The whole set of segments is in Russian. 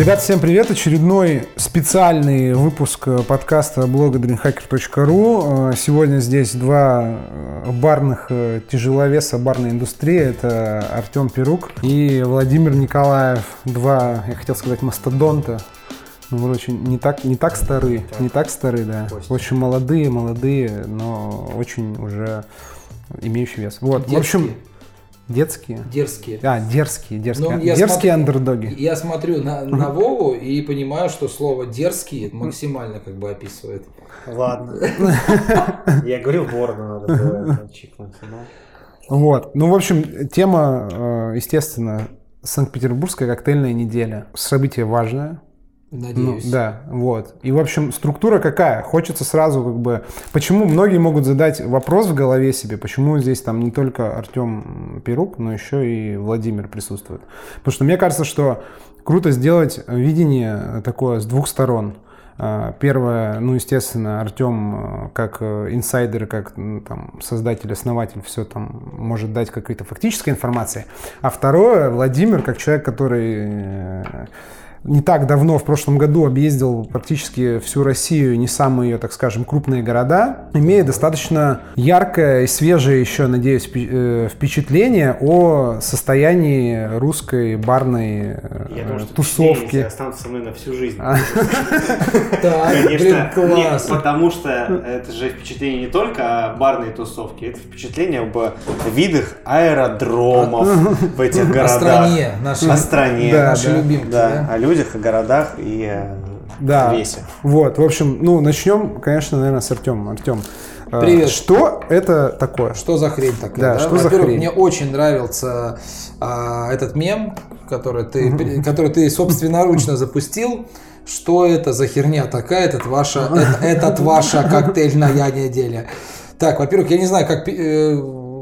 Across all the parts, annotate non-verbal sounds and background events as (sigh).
Ребята, всем привет! Очередной специальный выпуск подкаста блога dreamhacker.ru. Сегодня здесь два барных тяжеловеса барной индустрии. Это Артем Перук и Владимир Николаев. Два, я хотел сказать, мастодонта. Ну, очень не так, не так стары, не так стары, да. Очень молодые, молодые, но очень уже имеющие вес. Вот, Детские. в общем, детские. Дерзкие. А, дерзкие, дерзкие. Ну, я дерзкие смотрю- андердоги. Я смотрю на, на Вову и понимаю, что слово дерзкий максимально как бы описывает. Ладно. (laughs) Я говорил, в бороду надо было (laughs) чикнуть. но- Вот. Ну, в общем, тема, э, естественно, Санкт-Петербургская коктейльная неделя. Событие важное. Ну, Надеюсь. да, вот. И, в общем, структура какая? Хочется сразу как бы... Почему многие могут задать вопрос в голове себе, почему здесь там не только Артем Перук, но еще и Владимир присутствует? Потому что мне кажется, что круто сделать видение такое с двух сторон. А, Первое, ну, естественно, Артем э, как э, инсайдер, как там, создатель, основатель, все там может дать какой-то фактической информации. А второе, Владимир, как человек, который э, не так давно, в прошлом году, объездил практически всю Россию, не самые ее, так скажем, крупные города, имея достаточно яркое и свежее еще, надеюсь, э, впечатление о состоянии русской барной э, Я думаю, что тусовки. впечатления останутся со мной на всю жизнь. (laughs) Блин, Конечно, класс. потому что это же впечатление не только о барной тусовке, это впечатление об видах аэродромов в этих О городах. стране, О стране. Да, нашей да. любимки, о людях, о городах и о Да. весе. Вот, в общем, ну, начнем, конечно, наверное, с Артемом. Артем, э, Привет. что это такое? Что за хрень такая? Да, что за Во-первых, хрень? мне очень нравился а, этот мем, который ты, пере- который ты собственноручно запустил. Что это за херня такая? Этот ваша, это- этот ваша коктейльная неделя. Так, во-первых, я не знаю, как э,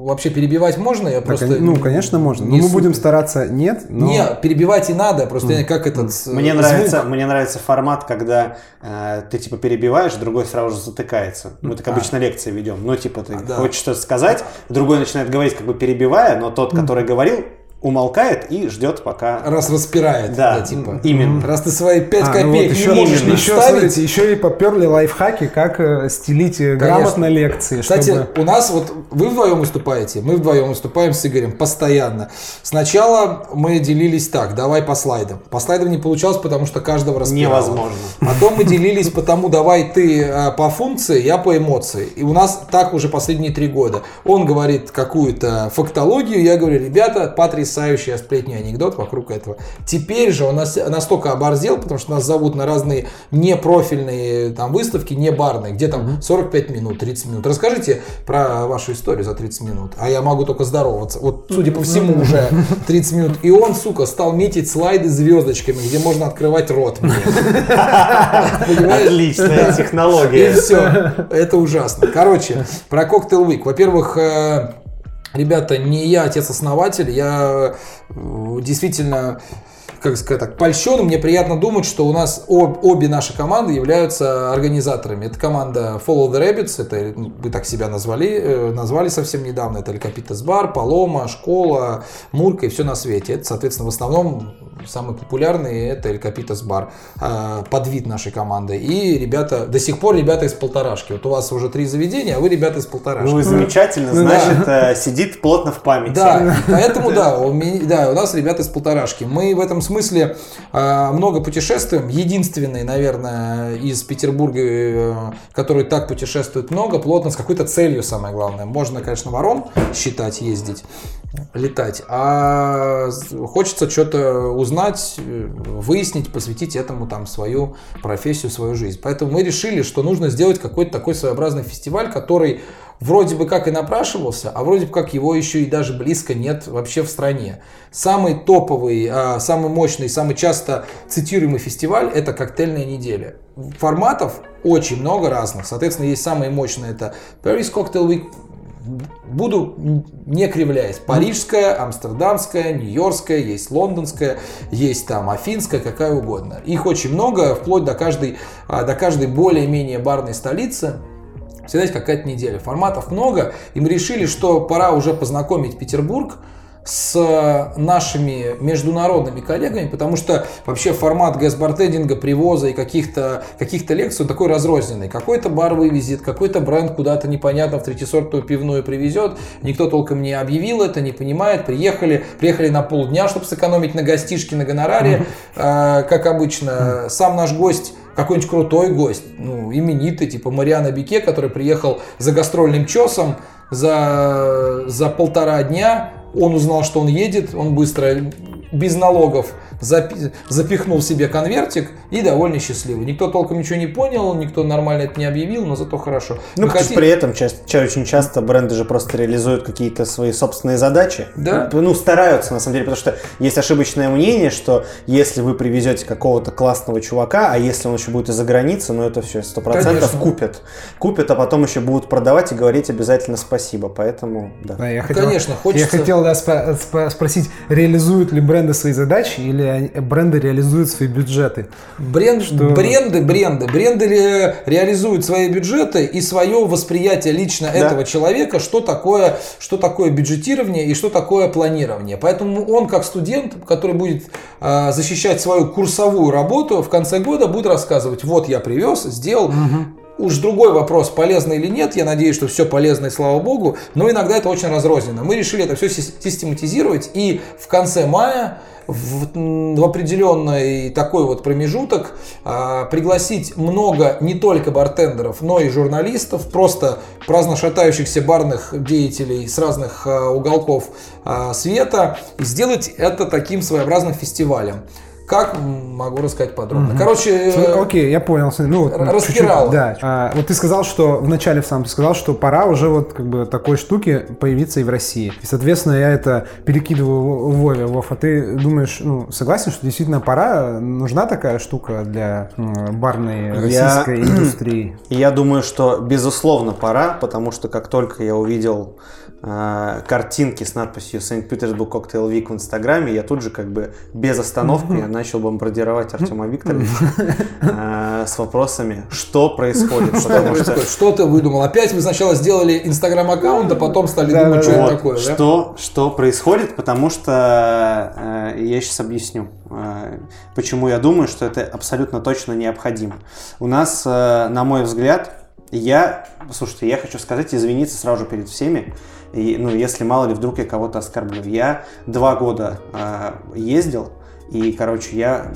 вообще перебивать можно. Я Так, просто ну, конечно, можно. Но не мы супер. будем стараться нет, но... Не, перебивать и надо, просто я как этот э, Мне звук. нравится, мне нравится формат, когда э, ты типа перебиваешь, другой сразу же затыкается. Мы так обычно лекции ведем. Ну, типа, ты А, да. хочешь что-то сказать, другой начинает говорить, как бы перебивая, но тот, который говорил, умолкает и ждет, пока. Раз распирает, Да, да, типа. именно. Раз ты свои 5 А, ну копеек вот не еще, можешь не еще, смотрите, еще и поперли лайфхаки, как э, стелить э, грамотно лекции. Кстати, чтобы- у нас вот вы вдвоем выступаете, мы вдвоем выступаем с Игорем постоянно. Сначала мы делились так, давай по слайдам. По слайдам не получалось, потому что каждого распирало. Невозможно. Потом мы делились потому, давай ты э, по функции, я по эмоции. И у нас так уже последние три года. Он говорит какую-то фактологию, я говорю, ребята, потрясающая сплетня анекдот вокруг этого. Теперь же он нас- настолько оборзел, потому что нас зовут на разные непрофильные там выставки, не барные, где там 45 минут, 30 минут. Расскажите про вашу историю за 30 минут. А я могу только здороваться. Вот, судя по всему, уже 30 минут. И он, сука, стал метить слайды звездочками, где можно открывать рот. (laughs) Отличная И технология. все. Это ужасно. Короче, про Cocktail Week. Во-первых, э, ребята, не я отец-основатель, я э, действительно как сказать так, польщен, мне приятно думать, что у нас об- обе наши команды являются организаторами. Это команда Follow the Rabbits, это ну, вы так себя назвали, э, назвали совсем недавно, это Элькапитас Бар, Палома, Школа, Мурка и все на свете. Это, соответственно, в основном самый популярный это Элькапитас Бар, э, подвид нашей команды. И ребята, до сих пор ребята из полторашки. Вот у вас уже три заведения, а вы ребята из полторашки. Ну и замечательно, Ну значит, э, сидит плотно в памяти. Да, (laughs) поэтому да, у меня, да, у нас ребята из полторашки. Мы в этом смысле э, много путешествуем. Единственный, наверное, из Петербурга, который так путешествует много, плотно, с какой-то целью, самое главное. Можно, конечно, ворон считать, ездить, летать, а хочется что-то узнать, э, выяснить, посвятить этому там свою профессию, свою жизнь. Поэтому мы решили, что нужно сделать какой-то такой своеобразный фестиваль, который вроде бы как и напрашивался, а вроде бы как его еще и даже близко нет вообще в стране. Самый топовый, а, самый мощный, самый часто цитируемый фестиваль – это «Коктейльная неделя». Форматов очень много разных. Соответственно, есть самые мощные – это Paris Cocktail Week, буду не кривляясь. Парижская, амстердамская, нью-йоркская, есть лондонская, есть там афинская, какая угодно. Их очень много, вплоть до каждой, а, до каждой более-менее барной столицы. Всегда есть какая-то неделя. Форматов много, и мы решили, что пора уже познакомить Петербург с нашими международными коллегами, потому что вообще формат гэс-бартендинга, привоза и каких-то каких лекций он такой разрозненный. Какой-то бар вывезет, какой-то бренд куда-то непонятно в третьесортную пивную привезет, никто толком не объявил это, не понимает, приехали, приехали на полдня, чтобы сэкономить на гостишке, на гонораре, mm-hmm. как обычно. Сам наш гость какой-нибудь крутой гость, ну, именитый, типа Мариана Бике, который приехал за гастрольным чесом за, за полтора дня, он узнал, что он едет, он быстро, без налогов, запихнул себе конвертик и довольно счастливый. Никто толком ничего не понял, никто нормально это не объявил, но зато хорошо. Ну, Вы хотите... при этом часто, очень часто бренды же просто реализуют какие-то свои собственные задачи. Да. Ну, стараются на самом деле, потому что есть ошибочное мнение, что если вы привезете какого-то классного чувака, а если он еще будет из-за границы, ну это все сто процентов купят. Купят, а потом еще будут продавать и говорить обязательно спасибо. Поэтому, да. да я хотел, Конечно, хочется... Я хотел да, спросить, реализуют ли бренды свои задачи или бренды реализуют свои бюджеты. Бренд, что... Бренды, бренды, бренды ре, реализуют свои бюджеты и свое восприятие лично да. этого человека, что такое, что такое бюджетирование и что такое планирование. Поэтому он как студент, который будет э, защищать свою курсовую работу, в конце года будет рассказывать, вот я привез, сделал. Угу. Уж другой вопрос, полезно или нет, я надеюсь, что все полезно и слава богу, но иногда это очень разрозненно. Мы решили это все систематизировать и в конце мая в, в определенный такой вот промежуток а, пригласить много не только бартендеров, но и журналистов, просто праздно шатающихся барных деятелей с разных а, уголков а, света, и сделать это таким своеобразным фестивалем. Как могу рассказать подробно. Угу. Короче, э, окей, я понял. Ну, вот, распирал. Да. А, вот ты сказал, что в начале сам ты сказал, что пора уже вот как бы такой штуки появиться и в России. И, соответственно, я это перекидываю Вове. Вов, а ты думаешь, ну, согласен, что действительно пора, нужна такая штука для барной российской я... (clears throat) индустрии? Я думаю, что безусловно пора, потому что как только я увидел картинки с надписью Санкт-Петербург Cocktail Week в Инстаграме, я тут же как бы без остановки начал бомбардировать Артема Викторовича э, с вопросами, что происходит. Что ты выдумал? Опять вы сначала сделали Инстаграм-аккаунт, а потом стали думать, что это такое, Что, что происходит, потому что э, я сейчас объясню, э, почему я думаю, что это абсолютно точно необходимо. У нас, на мой взгляд, я, слушайте, я хочу сказать, извиниться сразу же перед всеми, и, ну, если мало ли вдруг я кого-то оскорблю. Я два года э, ездил, и, короче, я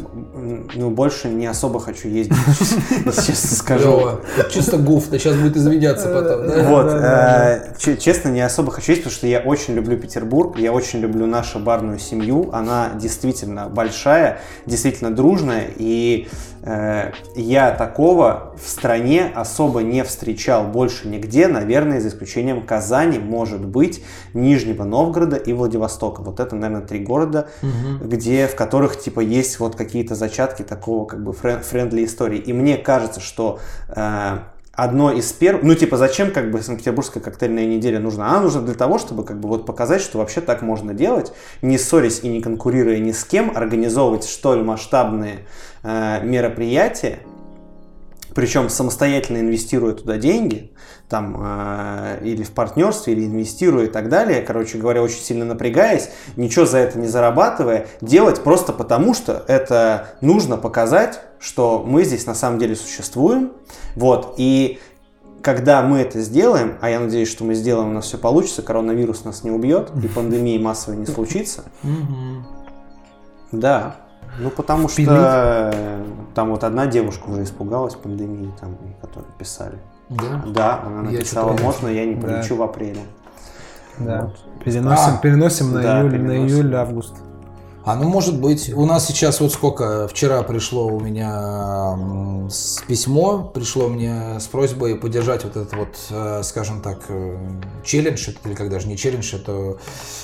ну, больше не особо хочу ездить, (laughs) честно скажу. Чисто гуф, ты сейчас будет извиняться потом. Да? Вот, э, честно, не особо хочу ездить, потому что я очень люблю Петербург, я очень люблю нашу барную семью. Она действительно большая, действительно дружная, и я такого в стране особо не встречал больше нигде, наверное, за исключением Казани, может быть, Нижнего Новгорода и Владивостока. Вот это, наверное, три города, угу. где, в которых, типа, есть вот какие-то зачатки такого, как бы, френдли истории. И мне кажется, что э, одно из первых, ну типа зачем как бы Санкт-Петербургская коктейльная неделя нужна? Она нужна для того, чтобы как бы вот показать, что вообще так можно делать, не ссорясь и не конкурируя ни с кем, организовывать столь масштабные э, мероприятия, причем самостоятельно инвестируя туда деньги, там, э, или в партнерстве, или инвестируя и так далее, короче говоря, очень сильно напрягаясь, ничего за это не зарабатывая, делать просто потому, что это нужно показать, что мы здесь на самом деле существуем, вот, и когда мы это сделаем, а я надеюсь, что мы сделаем, у нас все получится, коронавирус нас не убьет, и пандемии массовой не случится, да, ну, потому что Пилить? там вот одна девушка уже испугалась пандемии, там, которую писали. Да? Да, она написала, я можно я не прилечу да. в апреле. Да. Вот. Переносим, а, переносим на, да, июль, переносим. на июль-август. А ну может быть, у нас сейчас вот сколько, вчера пришло у меня письмо, пришло мне с просьбой поддержать вот этот вот, э, скажем так, э, челлендж, или как даже не челлендж, это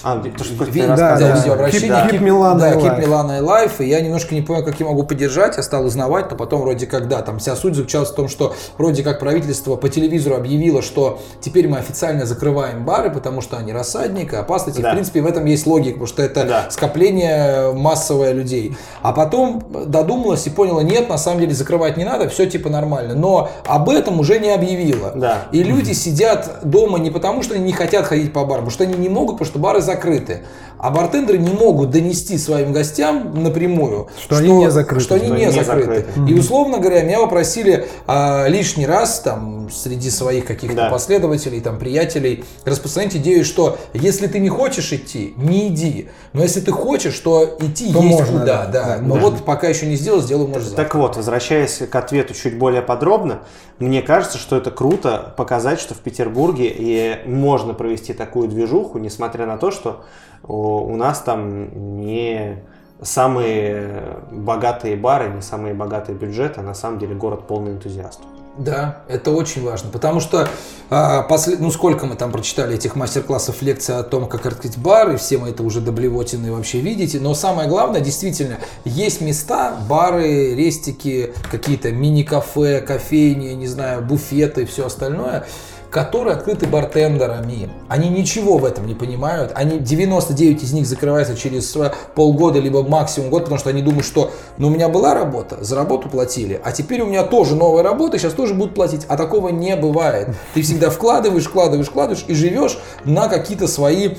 а, то, что ви, да, да, да, видеообращение. Keep, keep Milano да, Keep Milano Life, и я немножко не понял, как я могу поддержать, я стал узнавать, но потом вроде как, да, там вся суть заключалась в том, что вроде как правительство по телевизору объявило, что теперь мы официально закрываем бары, потому что они рассадник, опасности, да. в принципе, в этом есть логика, потому что это да. скопление скопление массовое людей. А потом додумалась и поняла, нет, на самом деле закрывать не надо, все типа нормально. Но об этом уже не объявила. Да. И люди сидят дома не потому, что они не хотят ходить по барам, потому что они не могут, потому что бары закрыты. А бартендеры не могут донести своим гостям напрямую, Что они не закрыты. Что они Что не не закрыты. закрыты. И условно говоря, меня попросили а, лишний раз там среди своих каких-то Да. последователей, там приятелей распространить идею, что если ты не хочешь идти, не иди. Но если ты хочешь, то идти То есть можно, куда, да, да. да. Но Да. вот пока еще не сделал, сделаю, может, завтра. Так вот, возвращаясь к ответу чуть более подробно, мне кажется, что это круто показать, что в Петербурге и можно провести такую движуху, несмотря на то, что у нас там не самые богатые бары, не самые богатые бюджеты, а на самом деле город полный энтузиастов. Да, это очень важно, потому что а, после, ну сколько мы там прочитали этих мастер-классов, лекций о том, как открыть бар, и все мы это уже до блевотины вообще видите, но самое главное, действительно, есть места, бары, рестики, какие-то мини-кафе, кофейни, не знаю, буфеты и все остальное, которые открыты бартендерами. Они ничего в этом не понимают. Они 99 из них закрываются через полгода, либо максимум год, потому что они думают, что ну, у меня была работа, за работу платили, а теперь у меня тоже новая работа, сейчас тоже будут платить. А такого не бывает. Ты всегда вкладываешь, вкладываешь, вкладываешь и живешь на какие-то свои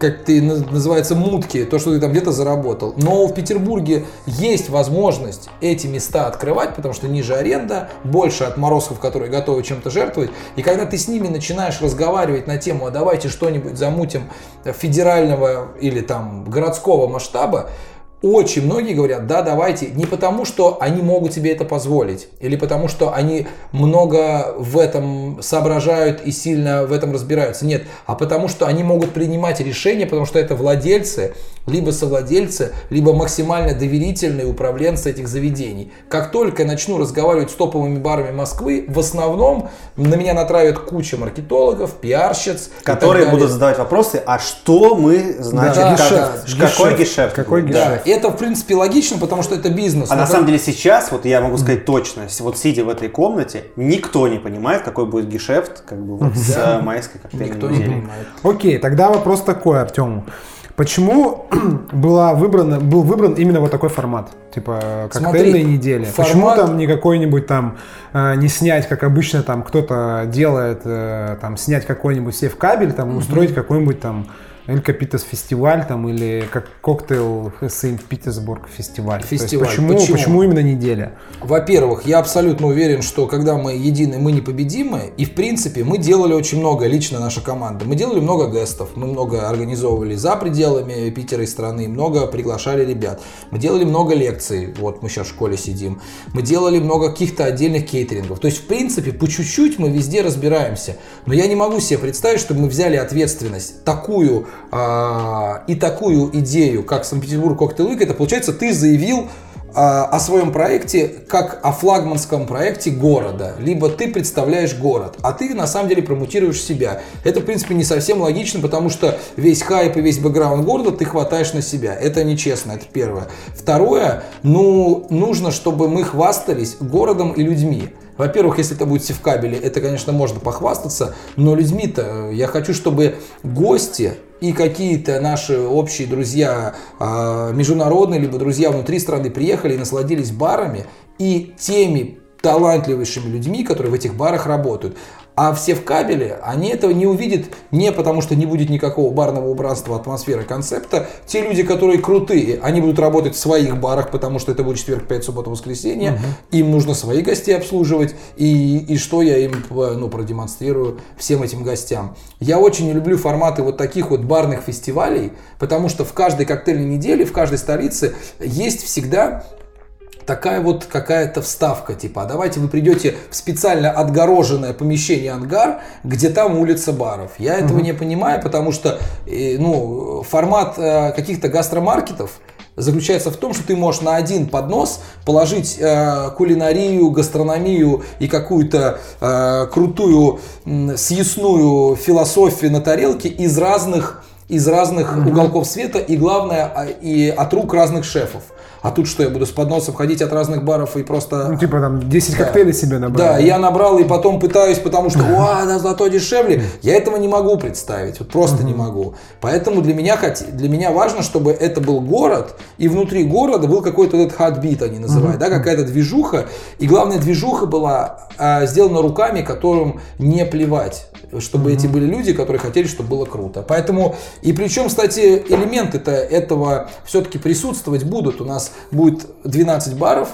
как ты на- называется, мутки, то, что ты там где-то заработал. Но в Петербурге есть возможность эти места открывать, потому что ниже аренда, больше отморозков, которые готовы чем-то жертвовать. И когда ты с ними начинаешь разговаривать на тему, а давайте что-нибудь замутим федерального или там городского масштаба, очень многие говорят, да, давайте, не потому, что они могут себе это позволить, или потому, что они много в этом соображают и сильно в этом разбираются. Нет, а потому, что они могут принимать решения, потому что это владельцы, либо совладельцы, либо максимально доверительные управленцы этих заведений. Как только я начну разговаривать с топовыми барами Москвы, в основном на меня натравят куча маркетологов, пиарщиц. Которые будут задавать вопросы, а что мы, значит, Да, как- гешефт, какой гешефт, гешефт? какой гешефт. Да, это в принципе логично, потому что это бизнес. А на как- самом деле сейчас, вот я могу сказать точно, вот сидя в этой комнате, никто не понимает, какой будет гешефт как бы вот с э, майской коктейльной никто не понимает. Окей, тогда вопрос такой, Артему. Почему (clears throat) была выбрана, был выбран именно вот такой формат? Типа коктейльной Смотри, недели. формат- Почему там не какой-нибудь там э, не снять, как обычно там кто-то делает, э, там снять какой-нибудь сейф кабель, там и устроить какой-нибудь там Эль Капитас фестиваль там или как коктейл Сент-Питерсбург фестиваль. То есть Фестиваль. почему, Почему? почему именно неделя? Во-первых, я абсолютно уверен, что когда мы едины, мы непобедимы. И в принципе мы делали очень много, лично наша команда. Мы делали много гестов, мы много организовывали за пределами Питера и страны, много приглашали ребят. Мы делали много лекций, вот мы сейчас в школе сидим. Мы делали много каких-то отдельных кейтерингов. То есть в принципе по чуть-чуть мы везде разбираемся. Но я не могу себе представить, чтобы мы взяли ответственность такую а, и такую идею, как Санкт-Петербург Коктейл. Это получается ты заявил а, о своем проекте как о флагманском проекте города. Либо ты представляешь город, а ты на самом деле промутируешь себя. Это, в принципе, не совсем логично, потому что весь хайп и весь бэкграунд города ты хватаешь на себя. Это нечестно, это первое. Второе, ну, нужно, чтобы мы хвастались городом и людьми. Во-первых, если это будет севкабели, это, конечно, можно похвастаться, но людьми-то э, я хочу, чтобы гости и какие-то наши общие друзья а, международные, либо друзья внутри страны приехали и насладились барами и теми талантливейшими людьми, которые в этих барах работают. А все в кабеле, они этого не увидят не потому, что не будет никакого барного убранства, атмосферы, концепта. Те люди, которые крутые, они будут работать в своих барах, потому что это будет четверг, пять, суббота, воскресенье. Им нужно своих гостей обслуживать. И, и что я им э, ну, продемонстрирую всем этим гостям. Я очень не люблю форматы вот таких вот барных фестивалей, потому что в каждой коктейльной неделе, в каждой столице есть всегда такая вот какая-то вставка, типа, а давайте вы придете в специально отгороженное помещение ангар, где там улица баров. Я этого не понимаю, потому что э, ну, формат э, каких-то гастромаркетов заключается в том, что ты можешь на один поднос положить э, кулинарию, гастрономию и какую-то э, крутую м, съестную философию на тарелке из разных из разных уголков света и главное а, и от рук разных шефов. А тут что, я буду с подносом ходить от разных баров и просто... Ну, типа там 10 Да. коктейлей себе набрал. Да, я набрал и потом пытаюсь, потому что, уа, да, зато дешевле. Я этого не могу представить, вот просто не могу. Поэтому для меня, для меня важно, чтобы это был город, и внутри города был какой-то этот хатбит, они называют, да, какая-то движуха. И главная движуха была а, сделана руками, которым не плевать чтобы эти были люди, которые хотели, чтобы было круто. Поэтому, и причем, кстати, элементы-то этого все-таки присутствовать будут. У нас будет 12 баров,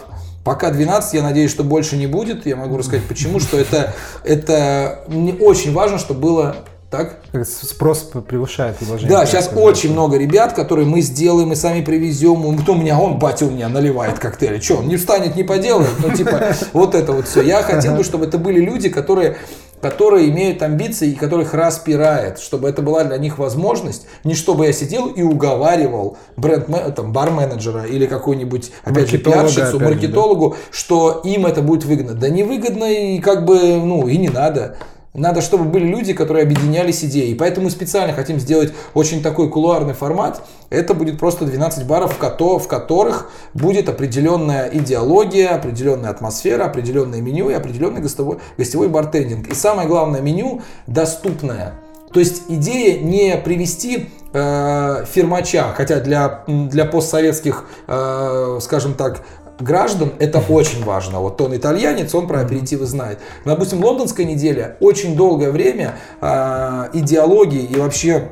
Пока 12, я надеюсь, что больше не будет. Я могу рассказать почему, что это, это мне очень важно, чтобы было так. Спрос превышает предложение. Да, сейчас сказать. очень много ребят, которые мы сделаем, мы сами привезем. Кто у меня, он, батя у меня наливает коктейли. Че, он не встанет, не поделает? Ну, типа, вот это вот все. Я хотел бы, чтобы это были люди, которые которые имеют амбиции и которых распирает, чтобы это была для них возможность, не чтобы я сидел и уговаривал бренд там, бар-менеджера или какой-нибудь, опять же, пиарщицу, же, да. маркетологу, что им это будет выгодно. Да не выгодно и как бы, ну, и не надо. Надо, чтобы были люди, которые объединялись идеей. Поэтому специально хотим сделать очень такой кулуарный формат. Это будет просто 12 баров, в, кото- в которых будет определенная идеология, определенная атмосфера, определенное меню и определенный гостевой, гостевой бартендинг. И самое главное, меню доступное. То есть идея не привести э, фирмача, хотя для, для постсоветских, э, скажем так, граждан это очень важно. Вот он итальянец, он про аперитивы знает. Но, допустим, лондонская неделя очень долгое время э, идеологии и вообще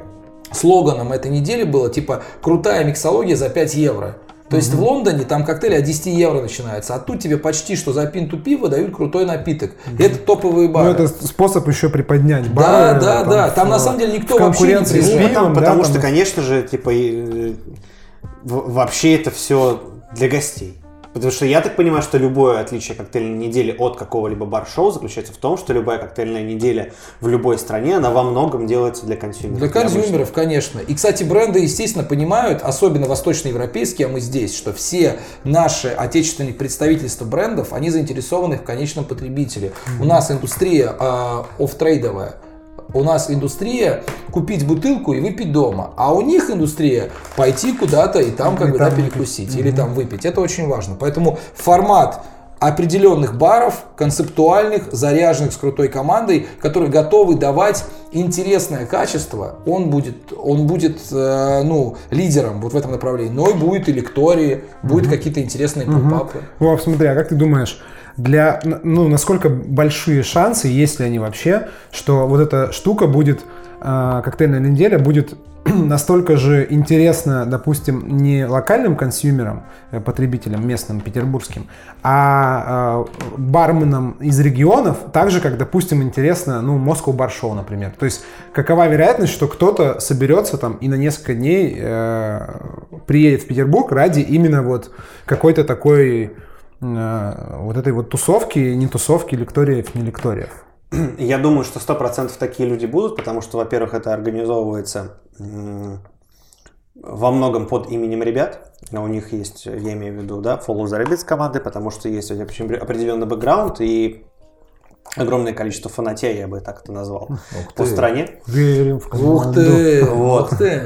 слоганом этой недели было типа крутая миксология за 5 евро. То есть в Лондоне там коктейли от 10 евро начинаются, а тут тебе почти что за пинту пива дают крутой напиток. И это топовые Ну, бары. это способ еще приподнять Да, бары. да, да. Там на в- самом деле никто вообще не приезжает. Ну, пивом, потому да, потому там что, конечно же, типа, э, вообще это все для гостей. Потому что я так понимаю, что любое отличие коктейльной недели от какого-либо бар-шоу заключается в том, что любая коктейльная неделя в любой стране, она во многом делается для консюмеров. Для консюмеров, конечно. И, кстати, бренды, естественно, понимают, особенно восточноевропейские, а мы здесь, что все наши отечественные представительства брендов, они заинтересованы в конечном потребителе. У нас индустрия э, оффтрейдовая. У нас индустрия купить бутылку и выпить дома, а у них индустрия пойти куда-то и там как бы да, выпить. перекусить или там выпить. Это очень важно. Поэтому формат определенных баров, концептуальных, заряженных с крутой командой, которые готовы давать интересное качество, он будет, он будет э, ну, лидером вот в этом направлении. Но и будет и лектории, будет какие-то интересные попапы. Вов, смотри, а как ты думаешь, для, ну, насколько большие шансы, есть ли они вообще, что вот эта штука будет, э, коктейльная неделя будет (clears throat) настолько же интересна, допустим, не локальным консюмерам, э, потребителям местным, петербургским, а э, барменам из регионов, так же, как, допустим, интересно, ну, Moscow Bar например. То есть, какова вероятность, что кто-то соберется там и на несколько дней э, приедет в Петербург ради именно вот какой-то такой вот этой вот тусовки, не тусовки, лекториев, не лекториев. (clears throat) Я думаю, что 100% такие люди будут, потому что, во-первых, это организовывается во многом под именем ребят. А У них есть, я имею в виду, да, Follow the Rabbits команды, потому что есть определенный бэкграунд и огромное количество фанатей, я бы так это назвал, по ты. стране. Верим в Ух ты, Вот. ух ты.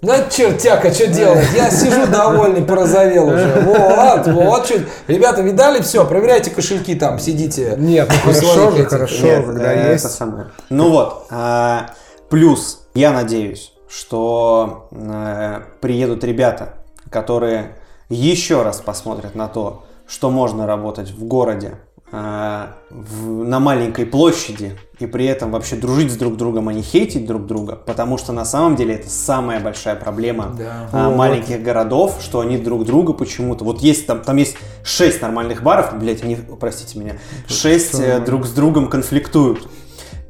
Да чертяка, что делать? Я сижу довольный, порозовел уже. Вот, вот что. Ребята, видали? Все, проверяйте кошельки там, сидите. Нет, ну хорошо же, этих. хорошо, Нет, когда э, есть. это самое. Ну вот, а, плюс, я надеюсь, что э, приедут ребята, которые еще раз посмотрят на то, что можно работать в городе, э, в- на маленькой площади, и при этом вообще дружить с друг другом, а не хейтить друг друга, потому что на самом деле это самая большая проблема Да. а, Вот. маленьких городов, что они друг друга почему-то. Вот есть там, там есть шесть нормальных баров, блять, они, простите меня, шесть э, друг с другом конфликтуют.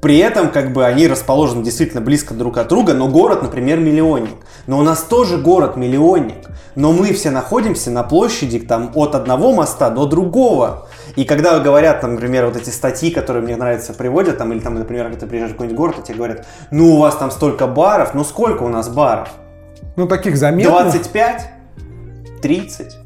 При этом, как бы, они расположены действительно близко друг от друга, но город, например, миллионник. Но у нас тоже город миллионник. Но мы все находимся на площади там от одного моста до другого. И когда говорят, там, например, вот эти статьи, которые мне нравятся, приводят, там, или там, например, когда ты приезжаешь в какой-нибудь город, и тебе говорят, ну, у вас там столько баров, ну, сколько у нас баров? Ну, таких заметных. 25? 30?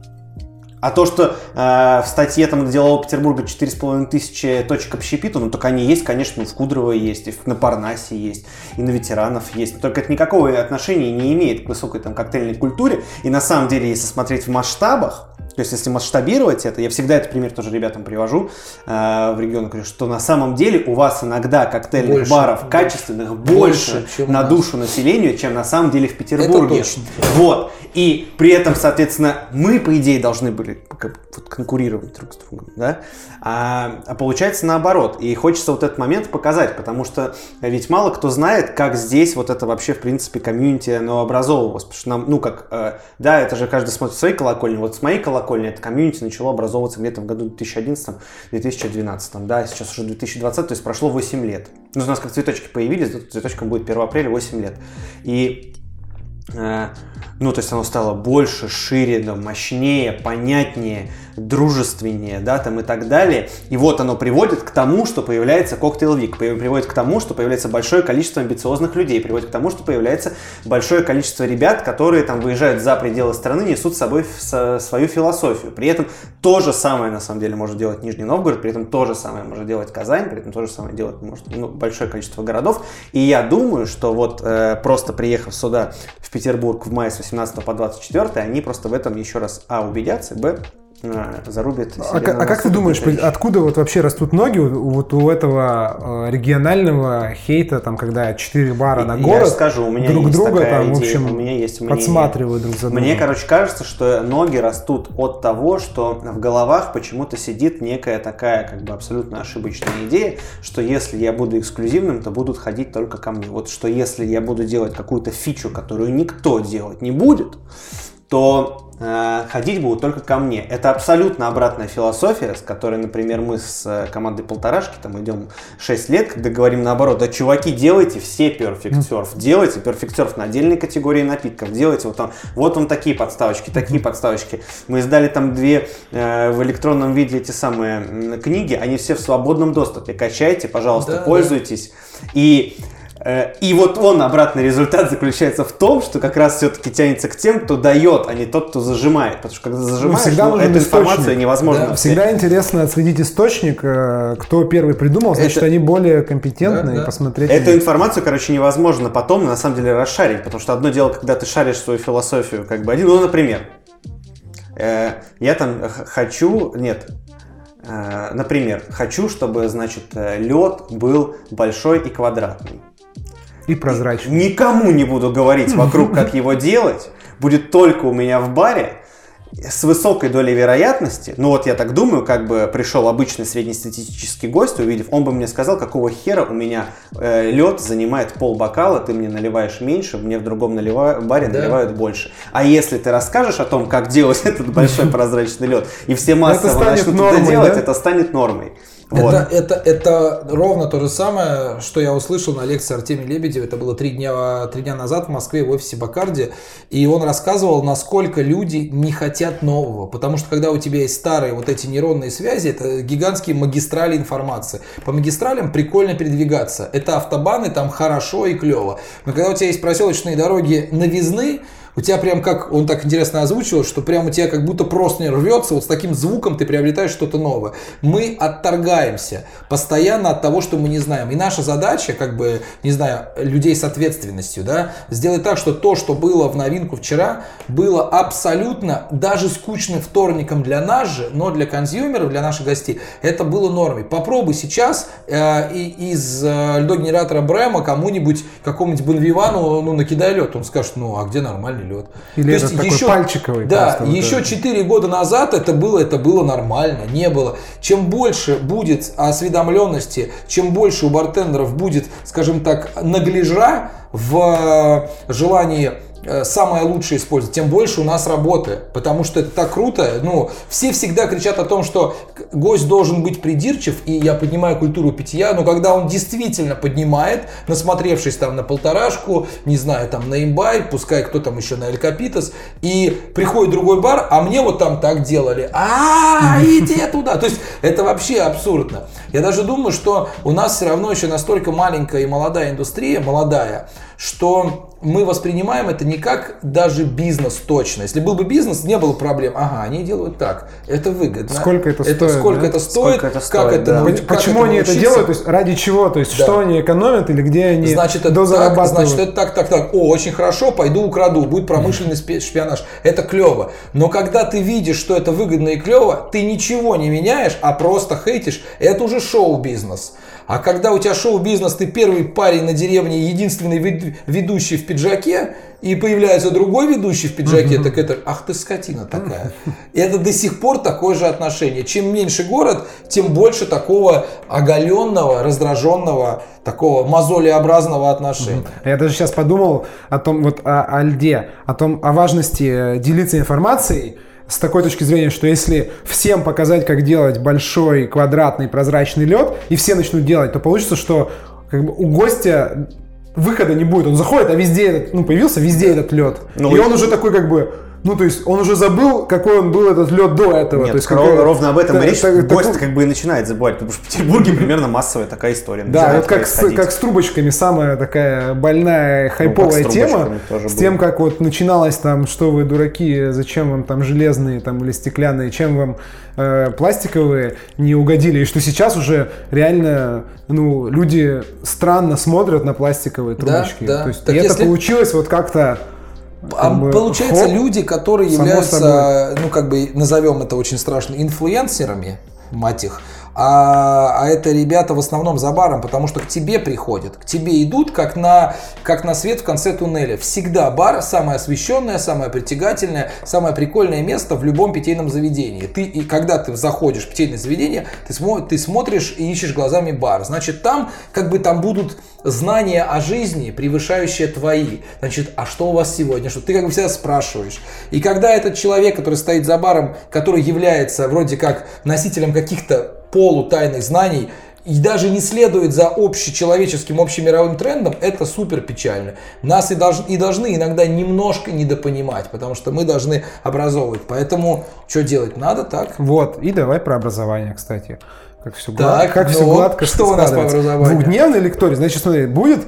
А то, что э, в статье там делового Петербурга 4,5 тысячи точек общепита, ну так они есть, конечно, в Кудрово есть, и на Парнасе есть, и на ветеранов есть. Только это никакого отношения не имеет к высокой там коктейльной культуре. И на самом деле, если смотреть в масштабах, то есть, если масштабировать это, я всегда этот пример тоже ребятам привожу э, в регионах, говорю, что на самом деле у вас иногда коктейльных больше, баров качественных больше, больше на душу населения, чем на самом деле в Петербурге. Это точно. Вот. И при этом, соответственно, мы, по идее, должны были конкурировать друг с другом, да? А, а получается наоборот. И хочется вот этот момент показать, потому что ведь мало кто знает, как здесь вот это вообще, в принципе, комьюнити, оно образовывалось. Потому что нам, ну как, э, да, это же каждый смотрит свои колокольни. Вот с моей колокольни это комьюнити начало образовываться где-то в году 2011-2012, да, сейчас уже 2020, то есть прошло 8 лет. Ну, у нас как цветочки появились, цветочком будет 1 апреля 8 лет. И э, ну, то есть оно стало больше, шире, да, мощнее, понятнее, дружественнее, да, там и так далее. И вот оно приводит к тому, что появляется коктейл Вик, приводит к тому, что появляется большое количество амбициозных людей, приводит к тому, что появляется большое количество ребят, которые там выезжают за пределы страны, несут с собой свою философию. При этом то же самое, на самом деле, может делать Нижний Новгород, при этом то же самое может делать Казань, при этом то же самое делать может ну, большое количество городов. И я думаю, что вот э, просто приехав сюда, в Петербург в мае с 18 по 24, они просто в этом еще раз, а, убедятся, б, зарубит. А, а как ты думаешь, откуда вот вообще растут ноги вот у этого э, регионального хейта, там, когда четыре бара на город Я скажу, у меня друг есть друга такая там, идея. в общем, у меня есть подсматривают друг за другом? Мне, короче, кажется, что ноги растут от того, что в головах почему-то сидит некая такая, как бы, абсолютно ошибочная идея, что если я буду эксклюзивным, то будут ходить только ко мне. Вот что если я буду делать какую-то фичу, которую никто делать не будет, то э, ходить будут только ко мне. Это абсолютно обратная философия, с которой, например, мы с э, командой полторашки там идем 6 лет, когда говорим наоборот, да, чуваки, делайте все Surf, делайте Surf на отдельной категории напитков, делайте вот там, вот вам такие подставочки, такие подставочки. Мы издали там две э, в электронном виде эти самые книги, они все в свободном доступе. Качайте, пожалуйста, да, пользуйтесь. Да. И и вот он, обратный результат заключается в том, что как раз все-таки тянется к тем, кто дает, а не тот, кто зажимает. Потому что когда зажимаешь, ну, всегда ну, эту информацию невозможно. Да, всегда интересно отследить источник, э, кто первый придумал, значит, это... они более компетентны, да, и посмотреть. Эту информацию, короче, невозможно потом, на самом деле, расшарить. Потому что одно дело, когда ты шаришь свою философию, как бы один, ну, например, э, я там хочу, нет, например, хочу, чтобы, значит, лед был большой и квадратный. И прозрачный. Никому не буду говорить вокруг, как его делать. Будет только у меня в баре с высокой долей вероятности, ну вот я так думаю, как бы пришел обычный среднестатистический гость, увидев, он бы мне сказал, какого хера у меня э, лед занимает пол бокала, ты мне наливаешь меньше, мне в другом налива... баре да. наливают больше. А если ты расскажешь о том, как делать (laughs) этот большой прозрачный лед, и все массово начнут это делать, это станет нормой. Это, это, это ровно то же самое, что я услышал на лекции Артемия Лебедева. Это было три дня, три дня назад в Москве в офисе Бакарди. И он рассказывал, насколько люди не хотят нового. Потому что когда у тебя есть старые вот эти нейронные связи, это гигантские магистрали информации. По магистралям прикольно передвигаться. Это автобаны, там хорошо и клево. Но когда у тебя есть проселочные дороги новизны, у тебя прям как, он так интересно озвучил, что прям у тебя как будто просто не рвется, вот с таким звуком ты приобретаешь что-то новое. Мы отторгаемся постоянно от того, что мы не знаем. И наша задача, как бы, не знаю, людей с ответственностью, да, сделать так, что то, что было в новинку вчера, было абсолютно даже скучным вторником для нас же, но для консюмеров, для наших гостей, это было нормой. Попробуй сейчас э, из э, льдогенератора Брема кому-нибудь, какому-нибудь Бонвивану, ну, накидай лед, он скажет, ну, а где нормально? Нормальный лед. Или То есть такой еще, пальчиковый. Да, просто, еще вот 4 года назад это было, это было нормально, не было. Чем больше будет осведомленности, чем больше у бартендеров будет, скажем так, наглежа в э, желании самое лучшее использовать, тем больше у нас работы. Потому что это так круто. Ну, все всегда кричат о том, что гость должен быть придирчив, и я поднимаю культуру питья, но когда он действительно поднимает, насмотревшись там на полторашку, не знаю, там на имбай, пускай кто там еще на Эль Капитас, и приходит другой бар, а мне вот там так делали. А, иди туда. То есть это вообще абсурдно. Я даже думаю, что у нас все равно еще настолько маленькая и молодая индустрия, молодая, что мы воспринимаем это не как даже бизнес точно. Если был бы бизнес, не было проблем. Ага, они делают так. Это выгодно. Сколько это стоит, Сколько да? это стоит? Сколько это как стоит, это, да. научи- Поч- как Почему этому они это учиться? делают? То есть ради чего? То есть Да. что они экономят или где они Значит, это так, значит, это так, так, так. О, очень хорошо, пойду украду. Будет промышленный шпионаж. Это клево. Но когда ты видишь, что это выгодно и клево, ты ничего не меняешь, а просто хейтишь. Это уже шоу-бизнес. А когда у тебя шоу-бизнес, ты первый парень на деревне, единственный вед- ведущий в пиджаке, и появляется другой ведущий в пиджаке, так это, ах ты скотина такая. И это до сих пор такое же отношение. Чем меньше город, тем больше такого оголенного, раздраженного, такого мозолеобразного отношения. Я даже сейчас подумал о том, вот о, о льде, о том, о важности э, делиться информацией с такой точки зрения, что если всем показать, как делать большой квадратный прозрачный лед, и все начнут делать, то получится, что как бы, у гостя выхода не будет. Он заходит, а везде этот, ну, появился везде этот лед. Ну, и и- он уже такой как бы, ну, то есть он уже забыл, какой он был этот лед до этого. Нет, то есть, ровно, какой- ровно об этом и речь. та- Гость такой- как бы и начинает забывать, потому что в Петербурге примерно массовая такая история. Да, вот как с, как с трубочками, самая такая больная, хайповая Ну, с тема, с было. тем, как вот начиналось там, что вы дураки, зачем вам там железные там или стеклянные, чем вам э, пластиковые не угодили, и что сейчас уже реально, ну, люди странно смотрят на пластиковые Да, трубочки. да. То есть Так и это если- получилось вот как-то А бы, получается, хоп, люди, которые являются, ну как бы назовем это очень страшно, инфлюенсерами, мать их, а, а это ребята в основном за баром, потому что к тебе приходят, к тебе идут, как на, как на свет в конце туннеля. Всегда бар самое освещенное, самое притягательное, самое прикольное место в любом питейном заведении. Ты, и когда ты заходишь в питейное заведение, ты, смо- ты смотришь и ищешь глазами бар. Значит, там как бы там будут знания о жизни, превышающие твои. Значит, а что у вас сегодня? Что ты как бы всегда спрашиваешь. И когда этот человек, который стоит за баром, который является вроде как носителем каких-то полутайных знаний, и даже не следует за общечеловеческим, общемировым трендом, это супер печально. Нас и, долж- и должны иногда немножко недопонимать, потому что мы должны образовывать. Поэтому что делать? Надо так. Вот, и давай про образование, кстати. Как все, Так, как ну все гладко что у нас по образованию? Двухдневный лекторий. Значит, смотри, будет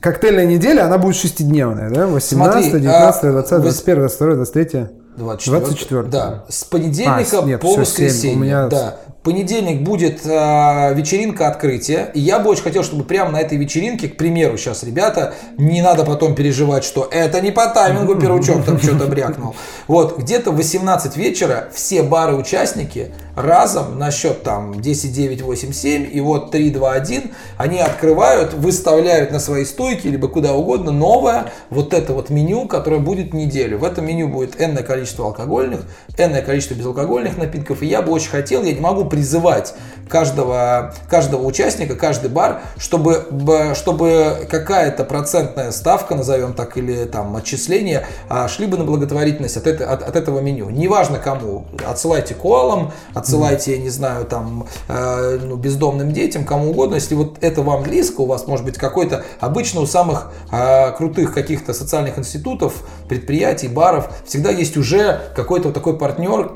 коктейльная неделя, она будет шестидневная, да? 18, Смотри, 19, а, 20, вы- 21, 22, 23. 24. 24. Да, с понедельника А, нет, по воскресенье. У меня- Да. Понедельник будет э, вечеринка открытия. И я бы очень хотел, чтобы прямо на этой вечеринке, к примеру, сейчас, ребята, не надо потом переживать, что это не по таймингу Перучок там что-то брякнул. Вот, где-то в 18 вечера все бары-участники разом на счет там 10, 9, 8, 7 и вот 3, 2, 1 они открывают, выставляют на свои стойки либо куда угодно новое вот это вот меню, которое будет неделю. В этом меню будет энное количество алкогольных, энное количество безалкогольных напитков. И я бы очень хотел, я не могу призывать каждого, каждого участника, каждый бар, чтобы, чтобы какая-то процентная ставка, назовем так, или там отчисления, а, шли бы на благотворительность от, это- от- от этого меню. Неважно кому. Отсылайте коалам, отсылайте, я не знаю, там, э, ну, бездомным детям, кому угодно. Если вот это вам близко, у вас может быть какой-то, обычно у самых э, крутых каких-то социальных институтов, предприятий, баров, всегда есть уже какой-то вот такой партнер,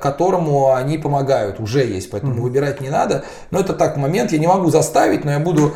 которому они помогают, уже есть, поэтому выбирать не надо. Но это так момент, я не могу заставить, но я буду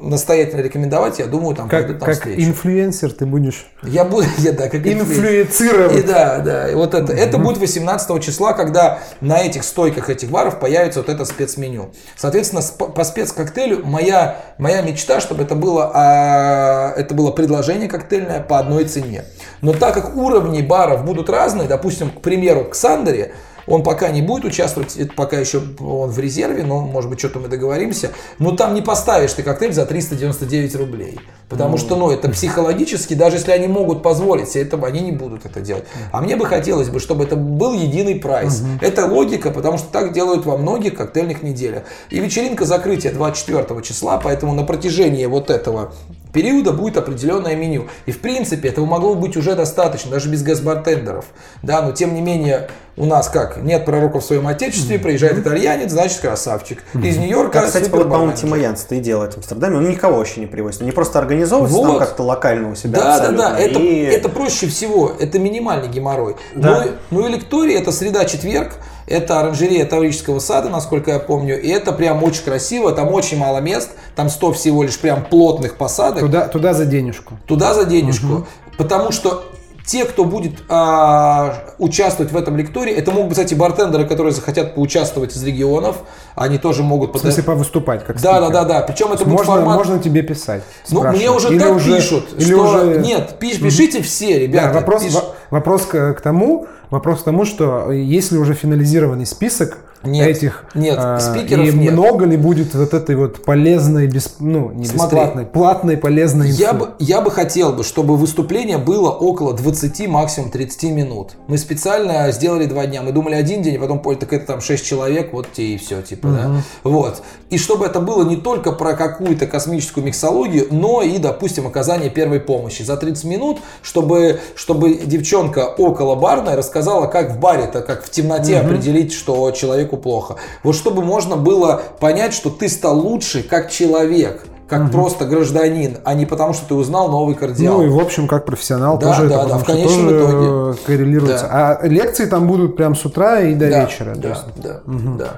настоятельно рекомендовать, я думаю, там Как, пойдут там как встречи. инфлюенсер ты будешь Я буду, (laughs) я, да, как инфлюенсер. инфлюенцировать. И да, да, и вот это. Это будет 18 числа, когда на этих стойках этих баров появится вот это спецменю. Соответственно, по спецкоктейлю моя, моя мечта, чтобы это было, а, это было предложение коктейльное по одной цене. Но так как уровни баров будут разные, допустим, к примеру, к Сандере, он пока не будет участвовать, это пока еще он в резерве, но может быть что-то мы договоримся. Но там не поставишь ты коктейль за 399 рублей. Потому что, ну, это психологически, даже если они могут позволить себе это, они не будут это делать. А мне бы хотелось бы, чтобы это был единый прайс. Это логика, потому что так делают во многих коктейльных неделях. И вечеринка закрытия 24 числа, поэтому на протяжении вот этого периода будет определенное меню. И в принципе этого могло быть уже достаточно, даже без газбартендеров. Да, но тем не менее у нас как, нет пророка в своем отечестве, приезжает итальянец, значит красавчик. Из Нью-Йорка Как, кстати, вот, по-моему. Тима Янс это и делает в Амстердаме. Он никого вообще не привозит. Они просто организовываются там Вот. как-то локально у себя Да, да, абсолютно. да, это, И- это проще всего, это минимальный геморрой. Да. Ну, и- ну и лекторий это среда-четверг, это оранжерея Таврического сада, насколько я помню, и это прям очень красиво, там очень мало мест, там 100 всего лишь прям плотных посадок. Туда, туда за денежку. Туда за денежку. Потому что те, кто будет а, участвовать в этом лектории, это могут быть, кстати, бартендеры, которые захотят поучаствовать из регионов, они тоже могут... В смысле, повыступать, как Да, да, да, да. Причем это будет можно, формат... можно тебе писать. Ну, мне уже Или так уже- пишут, или что... уже- Нет, пиш- пишите все, ребята. Да, вопрос, пиш- во- вопрос к, к тому, вопрос к тому, что если уже финализированный список Нет, этих, нет, а, спикеров и нет. много ли будет вот этой вот полезной, бес, ну не Смотри. бесплатной, платной полезной инфы? Я бы, я бы хотел, бы, чтобы выступление было около 20, максимум 30 минут. Мы специально сделали два дня. Мы думали один день, а потом поняли, так это там 6 человек, вот тебе и все, типа, да. Вот. И чтобы это было не только про какую-то космическую миксологию, но и, допустим, оказание первой помощи. За 30 минут, чтобы, чтобы девчонка около барной рассказала, как в баре-то, как в темноте определить, что человеку плохо. Вот чтобы можно было понять, что ты стал лучше как человек как просто гражданин, а не потому, что ты узнал новый кардиал. Ну и в общем, как профессионал Да, тоже да, это, да, в конечном тоже итоге. коррелируется. А лекции там будут прям с утра и до да, вечера. Да, да, да.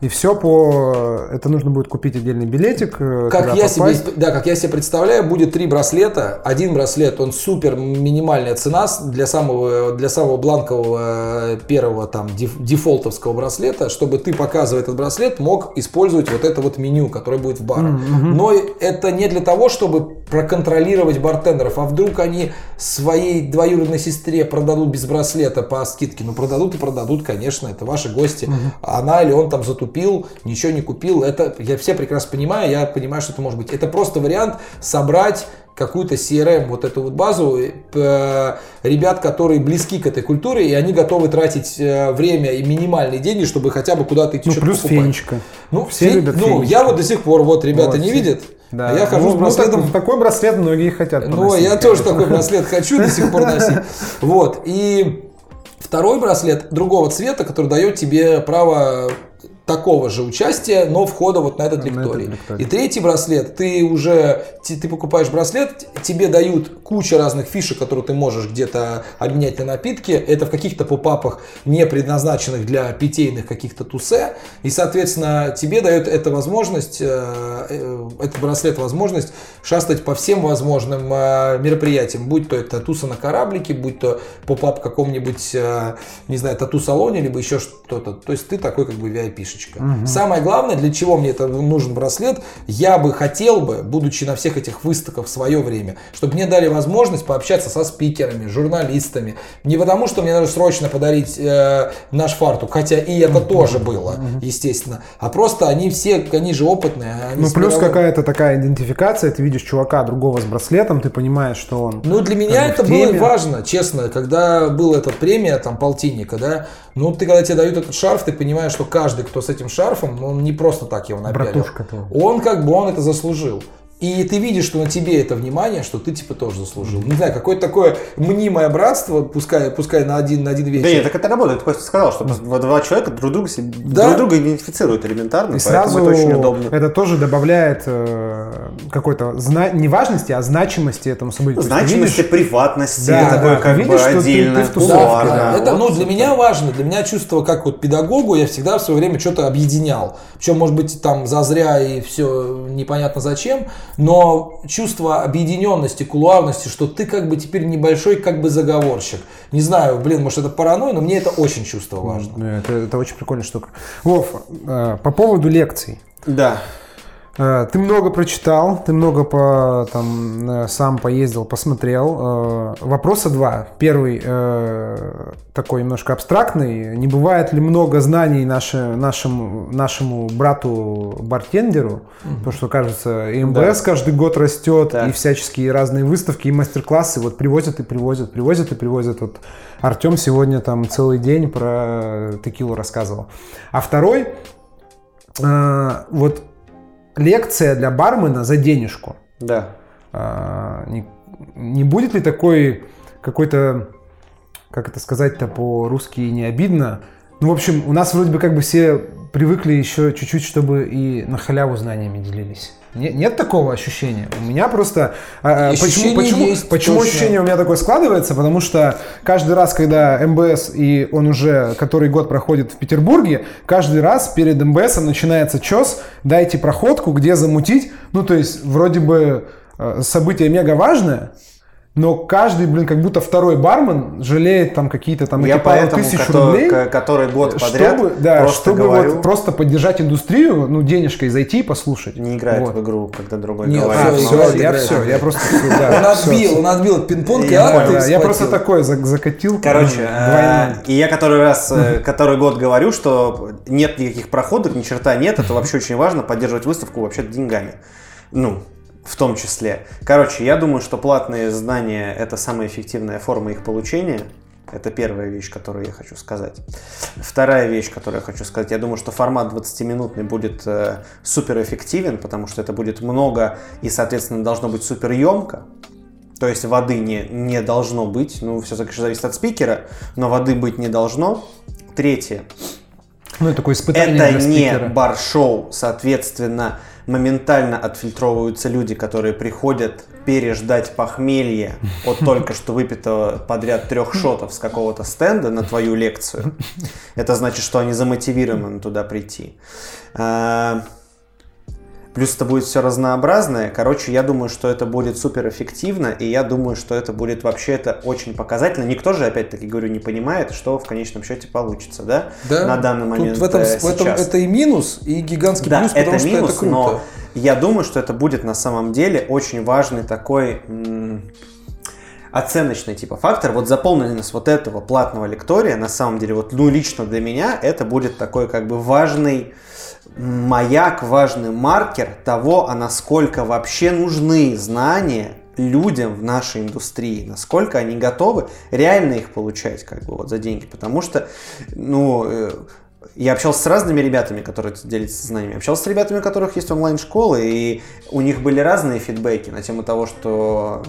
И все по... Это нужно будет купить отдельный билетик. э, Как я, себе, да, как я себе представляю, будет три браслета. Один браслет, он супер минимальная цена для самого, для самого бланкового э, первого там деф- дефолтовского браслета, чтобы ты, показывая этот браслет, мог использовать вот это вот меню, которое будет в баре. Но это не для того, чтобы проконтролировать бартендеров, а вдруг они своей двоюродной сестре продадут без браслета по скидке. Ну, продадут и продадут, конечно, это ваши гости. Она или он там затупил, ничего не купил. Это я все прекрасно понимаю, я понимаю, что это может быть. Это просто вариант собрать какую-то CRM, вот эту вот базу, э, ребят, которые близки к этой культуре, и они готовы тратить э, время и минимальные деньги, чтобы хотя бы куда-то идти Ну, что-то плюс покупать. фенечка. Ну, Все фе- любят ну, фенечку. я вот до сих пор, вот, ребята Вот, не все. видят, Да. а я хожу Ну, с ну, браслетом. так- такой браслет многие хотят Ну, поносить, я тоже конечно. такой браслет хочу до сих пор носить. Вот. И второй браслет другого цвета, который дает тебе право такого же участия, но входа вот на этот На этот лекторий. лекторий. И третий браслет, ты уже, ти- ты покупаешь браслет, тебе дают куча разных фишек, которые ты можешь где-то обменять на напитки. Это в каких-то попапах, не предназначенных для питейных каких-то тусе. И, соответственно, тебе дает эта возможность, э, э, этот браслет возможность шастать по всем возможным э, мероприятиям. Будь то это туса на кораблике, будь то попап в каком-нибудь, не знаю, тату-салоне, либо еще что-то. То есть ты такой как бы VIP-шечка. Самое главное, для чего мне это нужен браслет, я бы хотел бы, будучи на всех этих выставках в свое время, чтобы мне дали возможность пообщаться со спикерами, журналистами. Не потому, что мне нужно срочно подарить э, наш фартук, хотя и это тоже было, естественно. А просто они все, они же опытные. они Ну, плюс какая-то такая идентификация, ты видишь чувака другого с браслетом, ты понимаешь, что он... Ну, для меня это было важно, честно, когда была эта премия, там, полтинника, да, ну, ты, когда тебе дают этот шарф, ты понимаешь, что каждый, кто с этим шарфом, ну, он не просто так его напялил. Братушка твой. Он, как бы, он это заслужил. И ты видишь, что на тебе это внимание, что ты типа тоже заслужил. Не знаю, какое-то такое мнимое братство, пускай, пускай на один, на один вечер. Да нет, так это работает. Ты Костя сказал, что два человека друг друга, Да. друг друга идентифицируют элементарно, И сразу это очень удобно. это тоже добавляет э, какой-то зна... не важности, а значимости этому событию. Ты Значимости, видишь- приватности, Да, такое да, как ты бы видишь, ты- отдельно, ты тусовке, кулуарно. Да, это, ну, для меня важно. Для меня чувство, как вот педагогу, я всегда в свое время что-то объединял. Причем, может быть, там зазря и все непонятно зачем, но чувство объединенности, кулуарности, что ты как бы теперь небольшой как бы заговорщик. Не знаю, блин, может это паранойя, но мне это очень чувство важно. Это, это очень прикольная штука. Вов, э, по поводу лекций. Да. Э, Ты много прочитал, ты много по, там, э, сам поездил, посмотрел. Э, Вопроса два. Первый такой немножко абстрактный. Не бывает ли много знаний наше, нашему, нашему брату-бартендеру? Потому что, кажется, и МБС каждый год растет, Так. и всяческие разные выставки, и мастер-классы вот привозят и привозят, привозят и привозят. Вот Артем сегодня там целый день про текилу рассказывал. А второй, вот лекция для бармена за денежку. Да. А, не, не будет ли такой какой-то, как это сказать-то по-русски не обидно? Ну, в общем, у нас вроде бы как бы все привыкли еще чуть-чуть, чтобы и на халяву знаниями делились. Не- нет такого ощущения. У меня просто... а, а, Ощущение почему почему, есть, почему точно. ощущение у меня такое складывается? Потому что каждый раз, когда МБС, и он уже который год проходит в Петербурге, каждый раз перед МБСом начинается чес, дайте проходку, где замутить. Ну, то есть, вроде бы э, событие мега важное, но каждый, блин, как будто второй бармен жалеет там какие-то там Я эти пару поэтому, тысяч который, рублей. ко- который год подряд чтобы, да, просто чтобы говорю, вот просто поддержать индустрию, ну, денежкой зайти и послушать. не играет Вот. в игру, когда другой Нет, говорит. А, все, играет, я играет. все, я просто... Он да, всё. отбил, он отбил пинг-понг, и Я Да, просто такой за- закатил. Короче, э, и я который раз, э, который год говорю, что нет никаких проходов, ни черта нет, это вообще очень важно, поддерживать выставку вообще деньгами. Ну, в том числе. Короче, я думаю, что платные знания – это самая эффективная форма их получения. Это первая вещь, которую я хочу сказать. Вторая вещь, которую я хочу сказать. Я думаю, что формат 20-минутный будет э, супер потому что это будет много и, соответственно, должно быть супер. То есть воды не, не должно быть. Ну, все, конечно, зависит от спикера, но воды быть не должно. Третье. Ну, это такое испытание Это не бар-шоу, соответственно, моментально отфильтровываются люди, которые приходят переждать похмелье от (laughs) только что выпитого подряд трех шотов с какого-то стенда на твою лекцию. Это значит, что они замотивированы туда прийти. Плюс это будет все разнообразное. Короче, я думаю, что это будет супер эффективно, и я думаю, что это будет вообще это очень показательно. Никто же, опять-таки говорю, не понимает, что в конечном счете получится, да? Да? На данный момент Тут в этом, э, в этом сейчас. это и минус, и гигантский Да, плюс, это потому что минус, это круто. но я думаю, что это будет на самом деле очень важный такой оценочный типа фактор. Вот заполненность вот этого платного лектория, на самом деле, вот ну лично для меня это будет такой как бы важный маяк, важный маркер того, а насколько вообще нужны знания людям в нашей индустрии, насколько они готовы реально их получать как бы вот за деньги, потому что, ну, э, я общался с разными ребятами, которые делятся знаниями. Общался с ребятами, у которых есть онлайн-школы, и у них были разные фидбэки на тему того, что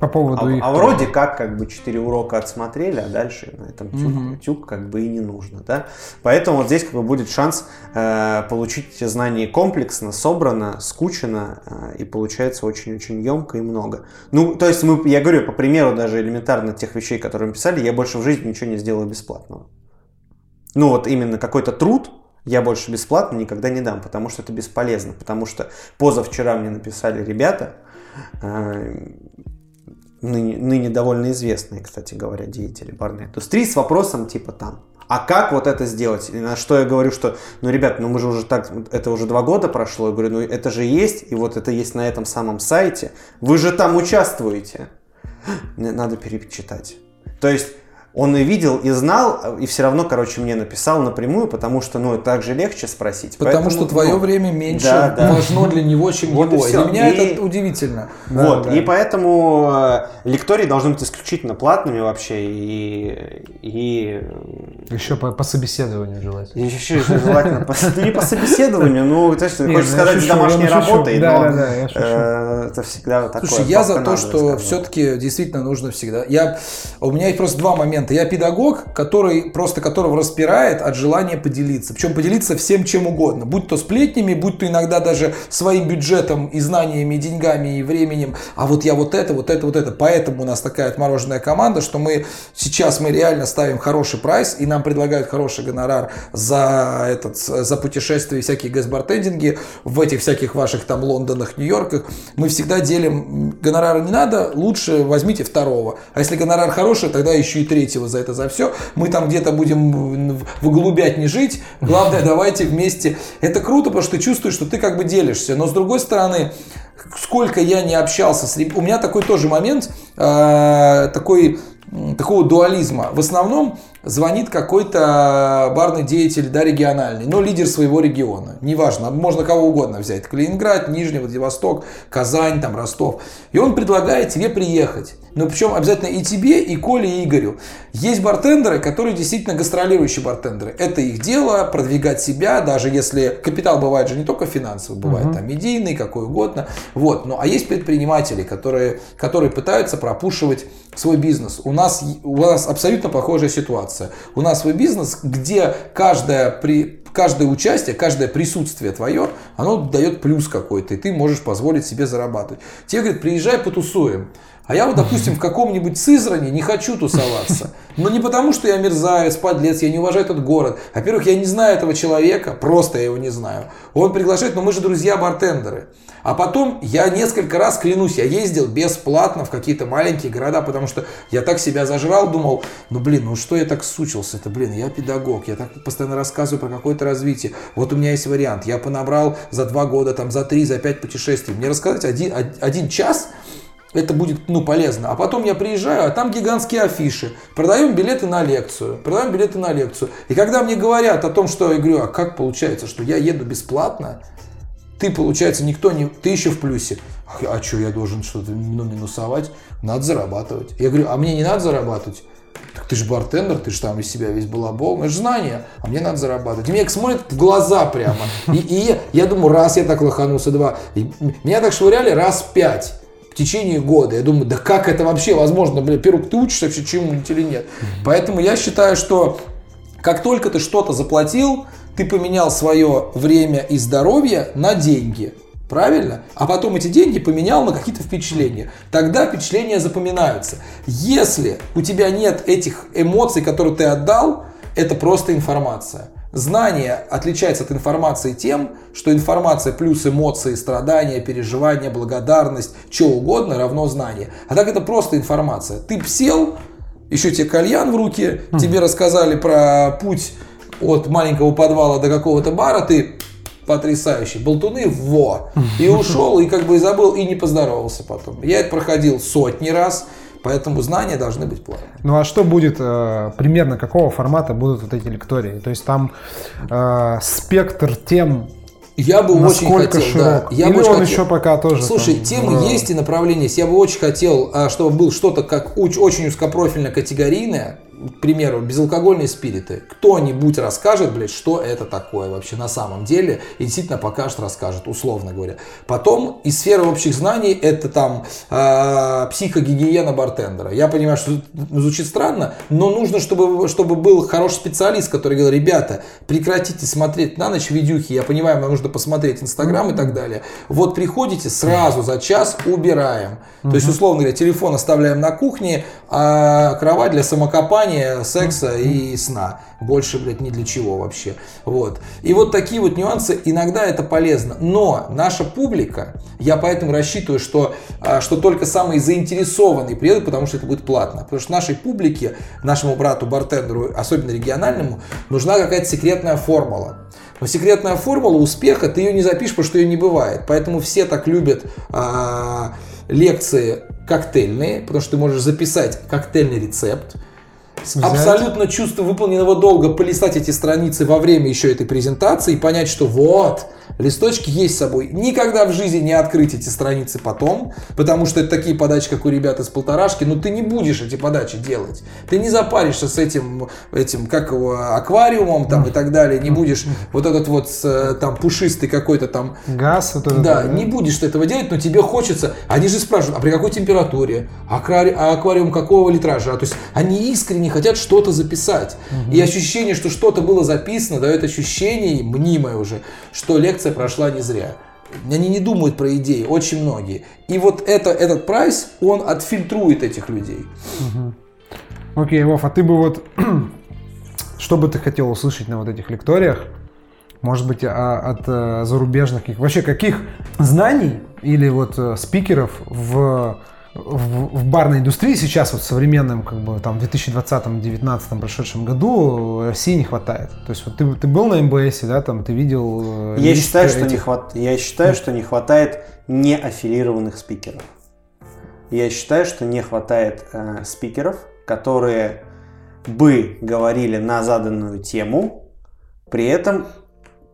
По поводу а, их... а вроде как как бы 4 урока отсмотрели, а дальше на этом тюк, Мгм. тюк как бы и не нужно, да. Поэтому вот здесь как бы будет шанс э, получить эти знания комплексно, собрано, скучно э, и получается очень-очень емко и много. Ну, то есть мы, я говорю, по примеру даже элементарно тех вещей, которые мы писали, я больше в жизни ничего не сделаю бесплатного. Ну вот именно какой-то труд я больше бесплатно никогда не дам, потому что это бесполезно, потому что позавчера мне написали ребята, э, ныне, ныне довольно известные, кстати говоря, деятели барной индустрии, с вопросом типа там, а как вот это сделать? И на что я говорю, что, ну, ребят, ну мы же уже так, это уже два года прошло, я говорю, ну это же есть, и вот это есть на этом самом сайте, вы же там участвуете. Надо перечитать. То есть он и видел, и знал, и все равно, короче, мне написал напрямую, потому что, ну, так же легче спросить. Потому Поэтому, что твое ну, время меньше да, да. важно для него, чем Вот и его. И всё. для меня И- это удивительно. Да, вот, да. и поэтому э, лектории должны быть исключительно платными вообще, и, и Еще по, по собеседованию желательно. и еще желательно, по- ну, (laughs) не по собеседованию, ну, Не, хочешь ну, сказать, домашней работой, Да, но да, да, э, это всегда такое. Слушай, я за то, что все-таки действительно нужно всегда. Я, у меня есть просто два момента. Я педагог, который просто которого распирает от желания поделиться. Причем поделиться всем чем угодно. Будь то сплетнями, будь то иногда даже своим бюджетом и знаниями, и деньгами, и временем. А вот я вот это, вот это, вот это. Поэтому у нас такая отмороженная команда, что мы сейчас мы реально ставим хороший прайс, и нам предлагают хороший гонорар за, этот, за путешествия и всякие гэсбартендинги в этих всяких ваших там Лондонах, Нью-Йорках. Мы всегда делим, гонорара не надо, лучше возьмите второго. А если гонорар хороший, тогда еще и третьего за это, за все. Мы там где-то будем в- в голубять не жить. Главное, (laughs) давайте вместе. Это круто, потому что ты чувствуешь, что ты как бы делишься. Но с другой стороны, сколько я не общался с ребятами, у меня такой тоже момент, э, такой такого дуализма. В основном звонит какой-то барный деятель, да, региональный, но лидер своего региона. Неважно, можно кого угодно взять. Калининград, Нижний Владивосток, Казань, там, Ростов. И он предлагает тебе приехать. Но причем обязательно и тебе, и Коле, и Игорю. Есть бартендеры, которые действительно гастролирующие бартендеры. Это их дело, продвигать себя, даже если капитал бывает же не только финансовый, бывает там медийный, какой угодно. Вот. Ну, а есть предприниматели, которые, которые пытаются пропушивать свой бизнес. У нас, у нас абсолютно похожая ситуация. У нас свой бизнес, где каждая при, каждое участие, каждое присутствие твое, оно дает плюс какой-то, и ты можешь позволить себе зарабатывать. Тебе говорят, приезжай, потусуем. А я вот, допустим, в каком-нибудь Сызране не хочу тусоваться. Но не потому, что я мерзавец, подлец, я не уважаю этот город. Во-первых, я не знаю этого человека, просто я его не знаю. Он приглашает, но мы же друзья-бартендеры. А потом я несколько раз, клянусь, я ездил бесплатно в какие-то маленькие города, потому что я так себя зажрал, думал, ну блин, ну что я так сучился-то, блин, я педагог, я так постоянно рассказываю про какое-то развитие. Вот у меня есть вариант, я понабрал за два года, там, за три, за пять путешествий. Мне рассказать один, один час это будет ну, полезно. А потом я приезжаю, а там гигантские афиши. Продаем билеты на лекцию. Продаем билеты на лекцию. И когда мне говорят о том, что я говорю, а как получается, что я еду бесплатно, ты, получается, никто не... Ты еще в плюсе. А, что, я должен что-то ну, минусовать? Надо зарабатывать. Я говорю, а мне не надо зарабатывать? Так ты же бартендер, ты же там из себя весь балабол. Это же знание, а мне надо зарабатывать. И мне смотрят в глаза прямо. И, и я думаю, раз я так лоханулся, два. И меня так швыряли раз пять в течение года. Я думаю, да как это вообще возможно? Блин, первый, ты учишься вообще чему-нибудь или нет? Поэтому я считаю, что как только ты что-то заплатил, ты поменял свое время и здоровье на деньги. Правильно? А потом эти деньги поменял на какие-то впечатления. Тогда впечатления запоминаются. Если у тебя нет этих эмоций, которые ты отдал, это просто информация. Знание отличается от информации тем, что информация плюс эмоции, страдания, переживания, благодарность, что угодно равно знание. А так это просто информация. Ты сел, еще тебе кальян в руки, тебе рассказали про путь от маленького подвала до какого-то бара, ты потрясающий, болтуны, во, и (laughs) ушел, и как бы забыл, и не поздоровался потом. Я это проходил сотни раз, Поэтому знания должны быть платными. Ну а что будет, э, примерно какого формата будут вот эти лектории? То есть там э, спектр тем я бы Насколько очень хотел, широк? да. Я Или бы очень он хотел. еще пока тоже Слушай, там, темы в- есть и направления есть. Я бы очень хотел, а, чтобы был что-то как очень узкопрофильно категорийное. К примеру, безалкогольные спириты. Кто-нибудь расскажет, блядь, что это такое вообще на самом деле, и действительно покажет, расскажет, условно говоря. Потом из сферы общих знаний это там э, психогигиена бартендера. Я понимаю, что звучит странно, но нужно, чтобы, чтобы был хороший специалист, который говорил, ребята, прекратите смотреть на ночь видюхи, я понимаю, вам нужно посмотреть Инстаграм и так далее. Вот приходите, сразу за час убираем. То есть, условно говоря, телефон оставляем на кухне, а кровать для самокопания, секса и сна. Больше, блядь, ни для чего вообще. Вот. И вот такие вот нюансы, иногда это полезно. Но наша публика, я поэтому рассчитываю, что, а, что только самые заинтересованные приедут, потому что это будет платно. Потому что нашей публике, нашему брату бартендеру, особенно региональному, нужна какая-то секретная формула. Но секретная формула успеха, ты ее не запишешь, потому что ее не бывает. Поэтому все так любят а, лекции коктейльные, потому что ты можешь записать коктейльный рецепт, Взять. абсолютно чувство выполненного долга полистать эти страницы во время еще этой презентации и понять, что вот, листочки есть с собой. Никогда в жизни не открыть эти страницы потом, потому что это такие подачи, как у ребят из полторашки, но ты не будешь эти подачи делать. Ты не запаришься с этим, этим как его, аквариумом там и так далее, не будешь вот этот вот там пушистый какой-то там Газ, вот это, да, не будешь ты этого делать, но тебе хочется. Они же спрашивают, а при какой температуре, а аквариум какого литража? То есть они искренне хотят что-то записать. И ощущение, что что-то было записано, дает ощущение, мнимое уже, что лекция прошла не зря. Они не думают про идеи, очень многие. И вот это, этот прайс, он отфильтрует этих людей. Окей, Вов, а ты бы вот, (clears throat) что бы ты хотел услышать на вот этих лекториях? Может быть, а- от э, зарубежных, вообще каких знаний или вот э, спикеров в, в, в барной индустрии сейчас, вот в современном, как бы там 2020-2019 прошедшем году э, России не хватает? То есть вот ты, ты был на МБС, да, там ты видел... э, Я считаю, что не этих- хват... я считаю, что не хватает неаффилированных спикеров. Я считаю, что не хватает э, спикеров, которые бы говорили на заданную тему, при этом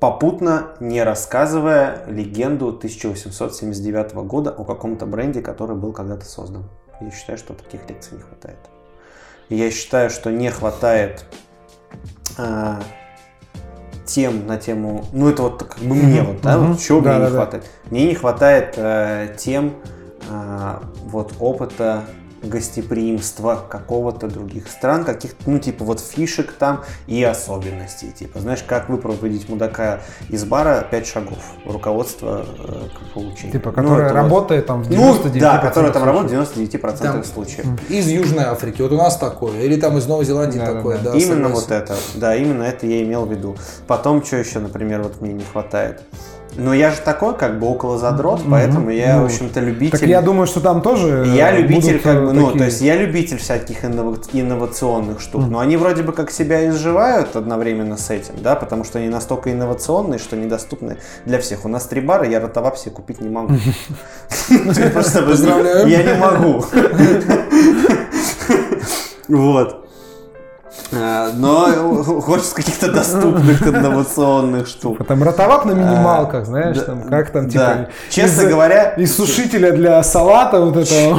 попутно не рассказывая легенду 1879 года о каком-то бренде, который был когда-то создан. Я считаю, что таких лекций не хватает. Я считаю, что не хватает э, тем на тему, ну это вот как бы мне вот, да, вот чего Да, мне да, не да. хватает. Мне не хватает э, тем э, вот опыта гостеприимства какого-то других стран, каких-то, ну, типа вот фишек там и особенностей. Типа, знаешь, как выпроводить мудака из бара 5 шагов. Руководство э, к получению. Типа, Ну, которая вот- работает там в 99% Ну, да, которая там работает в случаев. 99% Там- случаев. Из Южной Африки. Вот у нас такое. Или там из Новой Зеландии Да, да, такое. да. Да, именно согласен. вот это, да, именно это я имел в виду. Потом, что еще, например, вот мне не хватает. Но я же такой, как бы около задрот, поэтому я, Ну, в общем-то, любитель. Так я думаю, что там тоже Я э, любитель, будут, как э, бы, ну, такие- то есть я любитель всяких иннова- инновационных штук, но они вроде бы как себя изживают одновременно с этим, да, потому что они настолько инновационные, что недоступны для всех. У нас три бара, я ротовап себе купить не могу. (laughs) Просто. Я не могу. (laughs) Вот. А, Но (laughs) хочется каких-то доступных инновационных штук. Там ротовап на минималках, знаешь, там как там типа Честно говоря, из сушителя для салата вот этого.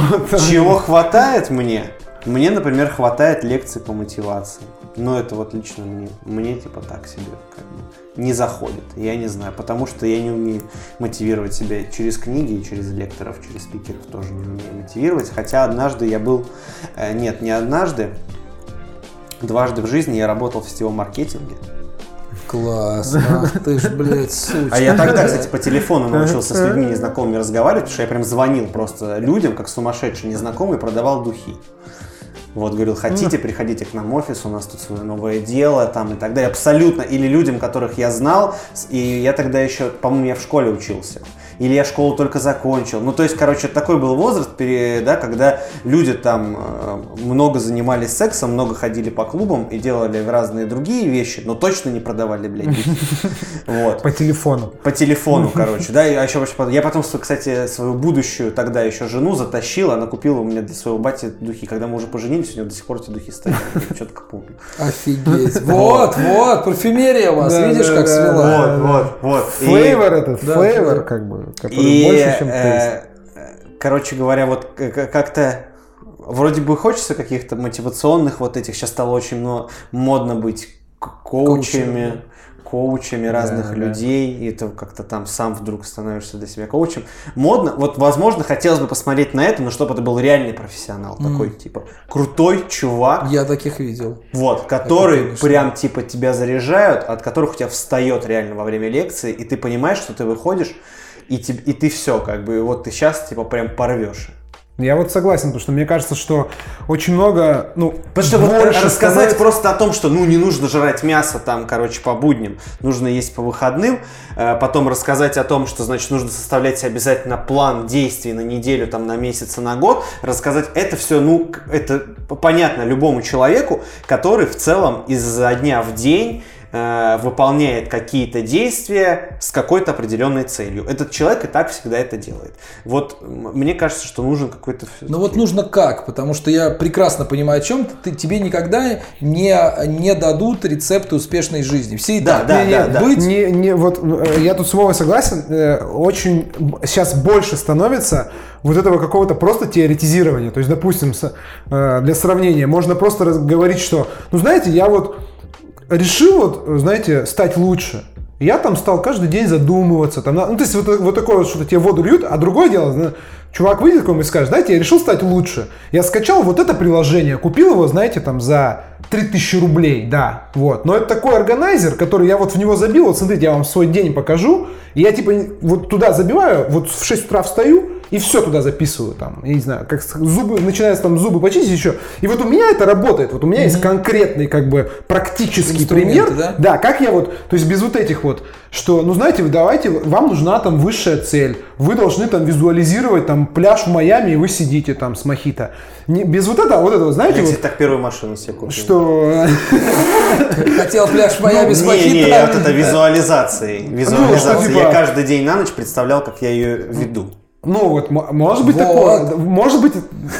Чего хватает мне? Мне, например, хватает лекций по мотивации. Но это вот лично мне. Мне типа так себе как бы не заходит. Я не знаю, потому что я не умею мотивировать себя через книги и через лекторов, через спикеров тоже не умею мотивировать. Хотя однажды я был... э, Нет, не однажды. Дважды в жизни я работал в сетевом маркетинге. Класс. Ах ты ж, блядь, сучка. А я тогда, кстати, по телефону научился с людьми незнакомыми разговаривать, потому что я прям звонил просто людям, как сумасшедший незнакомый, продавал духи. Вот, говорил, хотите, приходите к нам в офис, у нас тут свое новое дело, там и так далее. Абсолютно. Или людям, которых я знал, и я тогда еще, по-моему, я в школе учился. Или я школу только закончил. Ну, то есть, короче, такой был возраст, да, когда люди там э, много занимались сексом, много ходили по клубам и делали разные другие вещи, но точно не продавали, блядь, духи. (laughs) Вот. По телефону. По телефону, короче, да, я еще я потом, кстати, свою будущую тогда еще жену затащил, она купила у меня для своего бати духи, когда мы уже поженились, у нее до сих пор эти духи стоят, я четко помню. Офигеть. (laughs) Вот, вот, парфюмерия у вас. Видишь, как свела? Вот, вот, вот. Флейвор этот, флейвор, как бы, который И, больше, чем э, тейст. э, короче говоря, вот как-то вроде бы хочется каких-то мотивационных вот этих, сейчас стало очень много, модно быть коучами, коучами разных да. людей, и ты как-то там сам вдруг становишься для себя коучем. Модно, вот возможно хотелось бы посмотреть на это, но чтобы это был реальный профессионал, такой типа крутой чувак, Я таких видел. вот, которые конечно. прям типа тебя заряжают, от которых у тебя встает реально во время лекции, и ты понимаешь, что ты выходишь, и, теб- и ты все, как бы, вот ты сейчас типа прям порвешь. Я вот согласен, потому что мне кажется, что очень много, ну, Потому что вот рассказать становится- просто о том, что ну не нужно жрать мясо там, короче, по будням, нужно есть по выходным, э, потом рассказать о том, что значит нужно составлять обязательно план действий на неделю, там, на месяц и на год, рассказать это все, ну, это понятно любому человеку, который в целом изо дня в день э, выполняет какие-то действия с какой-то определенной целью. Этот человек и так всегда это делает. Вот мне кажется, что нужен какой-то... Ну вот нужно как, потому что я прекрасно понимаю, о чем ты, тебе никогда не, не дадут рецепты успешной жизни. Все и Да, так. да, Не- да, да. Быть Не, не, вот э, я тут с Вовой согласен, э, очень сейчас больше становится вот этого какого-то просто теоретизирования. То есть, допустим, э, для сравнения, можно просто говорить, что, ну знаете, я вот решил вот, знаете, стать лучше. Я там стал каждый день задумываться. Там, ну, то есть вот, вот такое вот что-то тебе воду льют, а другое дело, чувак выйдет какой-нибудь и скажет, знаете, я решил стать лучше. Я скачал вот это приложение, купил его, знаете, там за 3000 рублей, да, вот. Но это такой органайзер, который я вот в него забил, вот смотрите, я вам свой день покажу, и я типа вот туда забиваю, вот в 6 утра встаю, и все туда записываю, там, я не знаю, как зубы, начинается там зубы почистить еще. И вот у меня это работает, вот у меня есть конкретный, как бы, практический пример, да? да, как я вот, то есть без вот этих вот, что, ну знаете, давайте, вам нужна там высшая цель, вы должны там визуализировать там пляж в Майами, и вы сидите там с мохито. Не, без вот этого, вот этого, знаете, Я, вот, кстати, так первую машину себе купил. что... хотел пляж в Майами с Не, не, вот это визуализацией. Визуализацией. типа- Я каждый день на ночь представлял, как я ее веду. Ну вот, может быть Вот. такое, может быть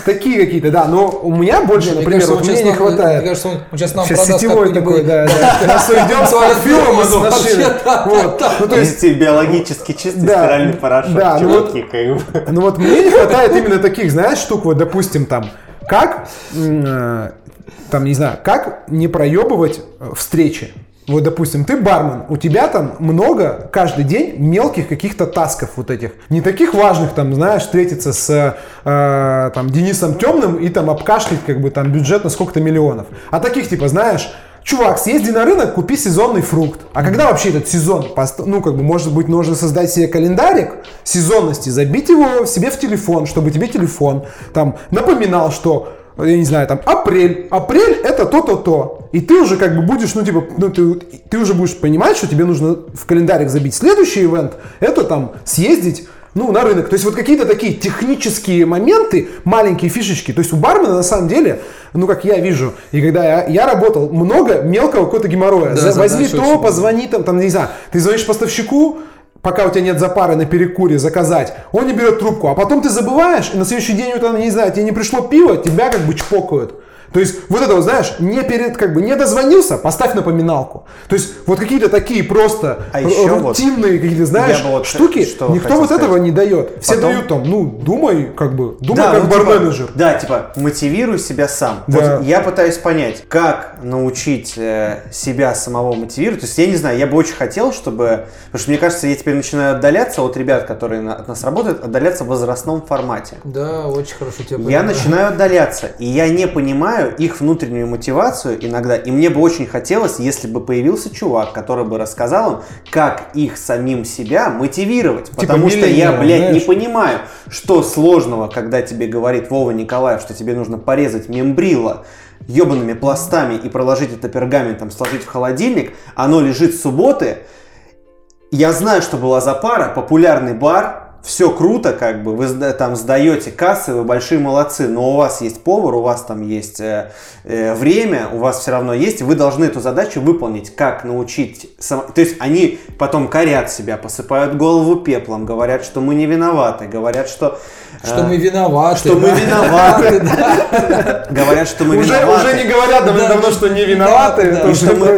такие какие-то, да, но у меня больше, Мне например, кажется, вот мне сейчас не хватает. Мне кажется, он он сейчас нам Сейчас продаст сетевой такой, да, да. Сейчас уйдем с парфюмом из вообще, машины. Вот. Ну, то есть, биологически чистый Да. стиральный порошок. Да, ну вот- чуваки, как бы. Ну вот мне не хватает именно таких, знаешь, штук, вот, допустим, там, как, э, там, не знаю, как не проебывать э, встречи. вот, допустим, ты бармен, у тебя там много каждый день мелких каких-то тасков вот этих. Не таких важных, там, знаешь, встретиться с э, там, Денисом Темным и там обкашлять как бы там бюджет на сколько-то миллионов. А таких, типа, знаешь, Чувак, съезди на рынок, купи сезонный фрукт. А когда вообще этот сезон? Ну, как бы, может быть, нужно создать себе календарик сезонности, забить его себе в телефон, чтобы тебе телефон там напоминал, что я не знаю, там, апрель. Апрель это то-то-то. И ты уже как бы будешь, ну, типа, ну, ты, ты уже будешь понимать, что тебе нужно в календарик забить следующий ивент. Это там съездить ну, на рынок. То есть вот какие-то такие технические моменты, маленькие фишечки. То есть у бармена на самом деле, ну, как я вижу, и когда я, я работал, много мелкого какого-то геморроя. Да, Возьми то, позвони там, там, не знаю, ты звонишь поставщику, пока у тебя нет запары на перекуре заказать, он не берет трубку, а потом ты забываешь, и на следующий день, вот, не знаю, тебе не пришло пиво, тебя как бы чпокают. То есть вот это вот, знаешь, не перед, как бы, не дозвонился, поставь напоминалку. То есть вот какие-то такие просто а рутинные вот, какие-то, знаешь, вот штуки, никто вот сказать. этого не дает. Все Потом... дают там, ну, думай, как бы, думай да, как ну, барменеджер. Типа, да, типа, мотивируй себя сам. Да. Вот я пытаюсь понять, как научить э, себя самого мотивировать. То есть я не знаю, я бы очень хотел, чтобы, потому что мне кажется, я теперь начинаю отдаляться от ребят, которые на, от нас работают, отдаляться в возрастном формате. Да, очень хорошо тебя Я начинаю отдаляться, и я не понимаю, понимаю их внутреннюю мотивацию иногда, и мне бы очень хотелось, если бы появился чувак, который бы рассказал им, как их самим себя мотивировать. Типа потому что я, блядь, знаешь? не понимаю, что сложного, когда тебе говорит Вова Николаев, что тебе нужно порезать мембрила ебаными пластами и проложить это пергаментом, сложить в холодильник, оно лежит с субботы, я знаю, что была за пара, популярный бар, все круто, как бы, вы там сдаете кассы, вы большие молодцы, но у вас есть повар, у вас там есть э, э, время, у вас все равно есть, вы должны эту задачу выполнить, как научить, сам... то есть они потом корят себя, посыпают голову пеплом, говорят, что мы не виноваты, говорят, что... Э, что мы виноваты. Что мы виноваты, (laughs) Говорят, что мы виноваты. Уже не говорят давно, что не виноваты.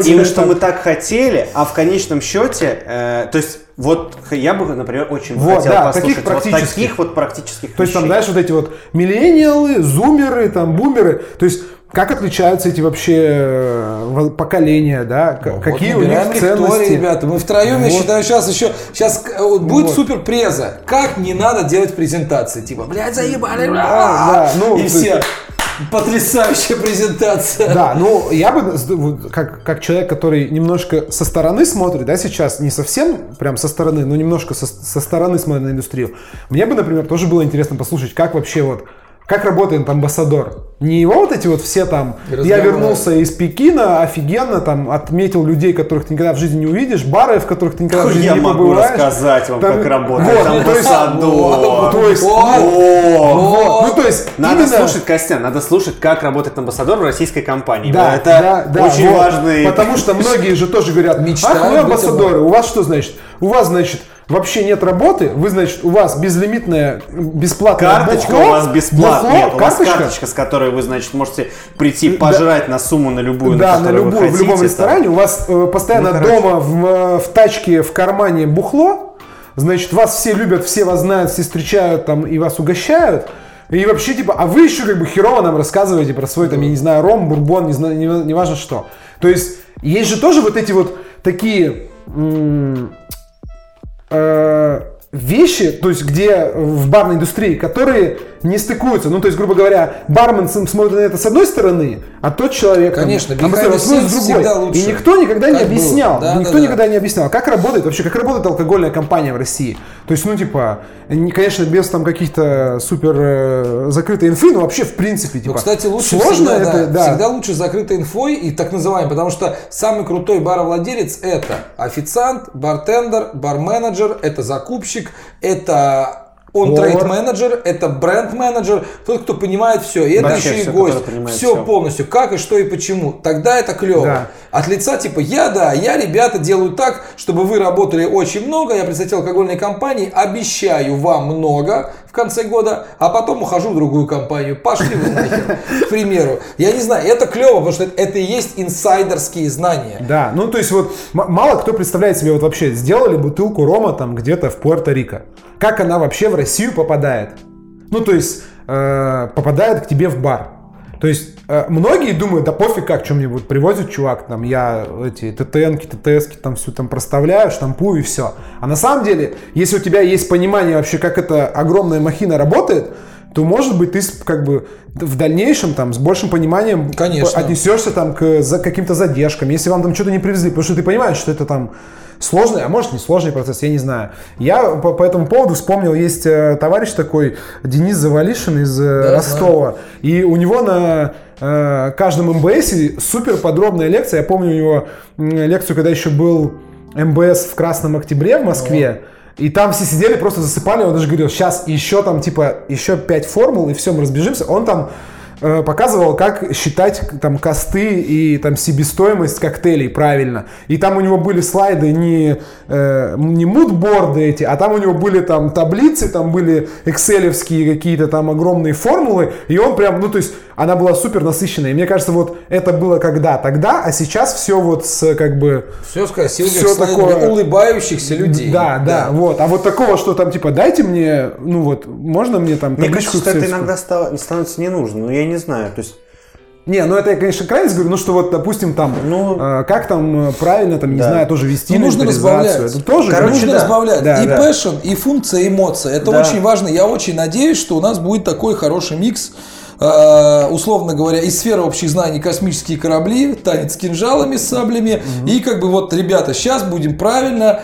И что мы так хотели, а в конечном счете, э, то есть вот я бы, например, очень вот, хотел да, послушать таких практических. вот таких вот практических То есть там, знаешь, вот эти вот миллениалы, зумеры, там, бумеры. То есть как отличаются эти вообще э, поколения, да? Ну, Какие вот у них ценности? ребята, мы втроем, вот. я считаю, сейчас еще, сейчас э, вот будет вот. супер преза. Как не надо делать презентации? Типа, блядь, заебали, да, да, ну, и все. Потрясающая презентация. Да, ну я бы, как, как человек, который немножко со стороны смотрит, да, сейчас, не совсем прям со стороны, но немножко со, со стороны смотрит на индустрию, мне бы, например, тоже было интересно послушать, как вообще вот как работает амбассадор? Не его вот эти вот все там, я вернулся из Пекина, офигенно, там, отметил людей, которых ты никогда в жизни не увидишь, бары, в которых ты никогда в жизни я не могу рассказать вам, там, как работает вот, амбассадор. То есть, вот, ну, то есть, надо слушать, Костян, надо слушать, как работает амбассадор в российской компании. Да, это очень важный... Потому что многие же тоже говорят, ах, вы амбассадоры, у вас что значит? У вас, значит, вообще нет работы, вы, значит, у вас безлимитная, бесплатная Карточка бухло, у вас бесплатная. Бухло, нет, у вас карточка, с которой вы, значит, можете прийти пожрать да, на сумму на любую, да, на, на любую, хотите, в любом ресторане. У вас э, постоянно ну, дома в, э, в тачке, в кармане бухло. Значит, вас все любят, все вас знают, все встречают там и вас угощают. И вообще, типа, а вы еще как бы херово нам рассказываете про свой, там, я не знаю, ром, бурбон, не, знаю, не, не важно что. То есть, есть же тоже вот эти вот такие э, вещи, то есть где в барной индустрии, которые не стыкуются. Ну, то есть, грубо говоря, бармен смотрит на это с одной стороны, а тот человек Конечно, там, смотрит с другой. Лучше. И никто никогда как не объяснял, да, никто да, никогда да. не объяснял, как работает вообще, как работает алкогольная компания в России. То есть, ну, типа, не, конечно, без там каких-то супер э, закрытой инфы, но вообще, в принципе, типа, ну, кстати, лучше сложно всегда, это, да, да. всегда лучше закрытой инфой и так называемой, потому что самый крутой баровладелец это официант, бартендер, барменеджер, это закупщик, это он трейд-менеджер, это бренд-менеджер, тот, кто понимает все. И это Вообще еще и гость. Все, все полностью, как и что и почему. Тогда это клево. Да. От лица типа я, да, я, ребята, делаю так, чтобы вы работали очень много, я представитель алкогольной компании, обещаю вам много в конце года, а потом ухожу в другую компанию. Пошли вы нахер, к примеру. Я не знаю, это клево, потому что это и есть инсайдерские знания. Да, ну то есть вот мало кто представляет себе вот вообще, сделали бутылку рома там где-то в Пуэрто-Рико как она вообще в Россию попадает. Ну, то есть, э, попадает к тебе в бар. То есть э, многие думают, да пофиг как, что мне будет привозит чувак, там я эти ТТНки, ТТСки там всю там проставляю, штампую и все. А на самом деле, если у тебя есть понимание вообще, как эта огромная махина работает, то, может быть, ты как бы в дальнейшем там с большим пониманием Конечно. отнесешься там к за каким-то задержкам. Если вам там что-то не привезли, потому что ты понимаешь, что это там сложный, а может не сложный процесс, я не знаю. Я по, по этому поводу вспомнил, есть э, товарищ такой, Денис Завалишин из э, Да, Ростова, и у него на э, каждом МБСе супер подробная лекция. Я помню у него лекцию, когда еще был МБС в Красном Октябре в Москве. И там все сидели, просто засыпали. Он даже говорил, сейчас еще там, типа, еще пять формул, и все, мы разбежимся. Он там показывал, как считать там косты и там себестоимость коктейлей правильно. И там у него были слайды не, э, не мудборды эти, а там у него были там таблицы, там были экселевские какие-то там огромные формулы. И он прям, ну то есть она была супер насыщенная. И мне кажется, вот это было когда? Тогда, а сейчас все вот с как бы... Все с красивых Всё слайдов такое- улыбающихся людей. Да, да, вот. А вот такого, что там типа, дайте мне, ну вот, можно мне там Мне кажется, что это иногда ста- становится не нужно, но я не знаю. То есть, Не, ну это я, конечно, крайность говорю, ну что вот, допустим, там, Ну, э, как там э, правильно, там, не да. знаю, тоже вести Ну, нужно разбавлять. Это тоже, Короче, нужно да. разбавлять Да, и да. passion, и функция, эмоция. Это Да. очень важно. Я очень надеюсь, что у нас будет такой хороший микс. Э, условно говоря, из сферы общих знаний космические корабли, танец с кинжалами, с саблями. И как бы вот, ребята, сейчас будем правильно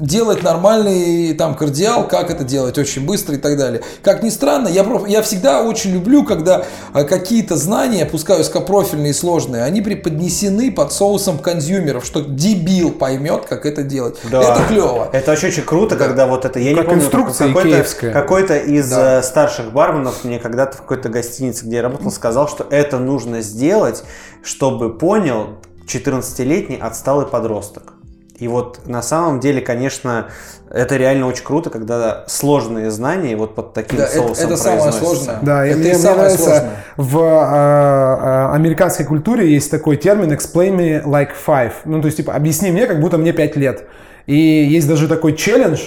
делать нормальный там кардиал, как это делать очень быстро и так далее. Как ни странно, я, проф- я всегда очень люблю, когда э, какие-то знания, пускай узкопрофильные и сложные, они преподнесены под соусом консюмеров, что дебил поймет, как это делать. Да. Это клево. Это вообще очень круто, когда вот это, я не Как помню, инструкция какой-то, какой-то из Да. э, старших барменов мне когда-то в какой-то гостинице, где я работал, сказал, что это нужно сделать, чтобы понял 14-летний отсталый подросток. И вот на самом деле, конечно, это реально очень круто, когда сложные знания вот под таким Да, это- соусом это самое произносятся. сложное. Да, Это мне, и мне самое нравится, сложное. в э, э, американской культуре есть такой термин explain me like five. Ну, то есть, типа, объясни мне, как будто мне 5 лет. И есть даже такой челлендж,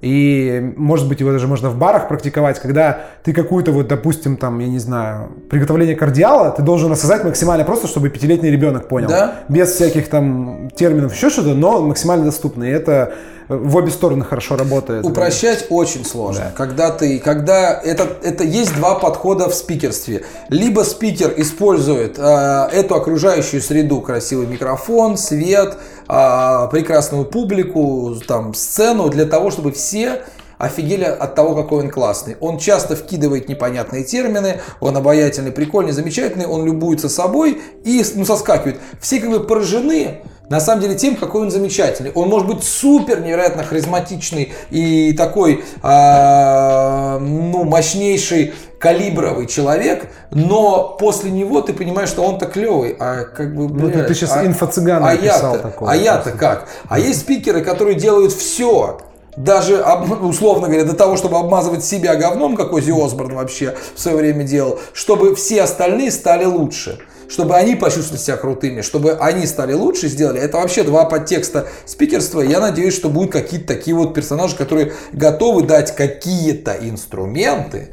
и, может быть, его даже можно в барах практиковать, когда ты какую-то, вот, допустим, там, я не знаю, приготовление кардиала, ты должен рассказать максимально просто, чтобы пятилетний ребенок понял. Да. Без всяких там терминов, еще что-то, но максимально доступно. И это в обе стороны хорошо работает. Упрощать очень сложно. Когда ты, когда это, это есть два подхода в спикерстве. Либо спикер использует э, эту окружающую среду, красивый микрофон, свет, э, прекрасную публику, там сцену для того, чтобы все офигели от того, какой он классный. Он часто вкидывает непонятные термины, он обаятельный, прикольный, замечательный, он любуется собой и ну, соскакивает. Все как бы поражены, на самом деле тем, какой он замечательный. Он может быть супер невероятно харизматичный и такой, а, ну, мощнейший калибровый человек, но после него ты понимаешь, что он-то клевый, а как бы, Ну, ты- блядь, ты щас а- инфо-цыгана а я-то, такого а я-то как? А есть спикеры, которые делают все, даже, условно говоря, до того, чтобы обмазывать себя говном, как Ози Осборн вообще в свое время делал, чтобы все остальные стали лучше. Чтобы они почувствовали себя крутыми, чтобы они стали лучше, сделали. Это вообще два подтекста спикерства. Я надеюсь, что будут какие-то такие вот персонажи, которые готовы дать какие-то инструменты.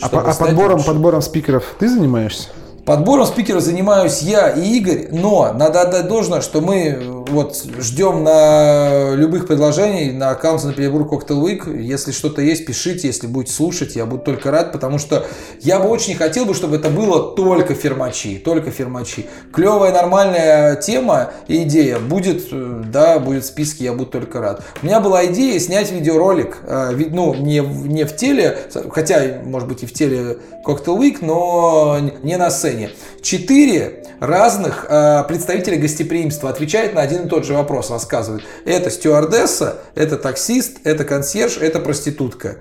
А, по- а подбором, лучше. подбором спикеров ты занимаешься? Подбором спикеров занимаюсь я и Игорь, но надо отдать должное, что мы э, вот ждем на любых предложений на аккаунт на Петербург Cocktail Week. Если что-то есть, пишите, если будете слушать, я буду только рад, потому что я бы очень хотел бы, чтобы это было только фермачи, только фермачи. Клевая, нормальная тема и идея будет, э, да, будет в списке, я буду только рад. У меня была идея снять видеоролик, э, ну, не, не в теле, хотя, может быть, и в теле Cocktail Week, но не на сцене. Четыре разных э, представителя гостеприимства отвечают на один и тот же вопрос, рассказывают. Это стюардесса, это таксист, это консьерж, это проститутка.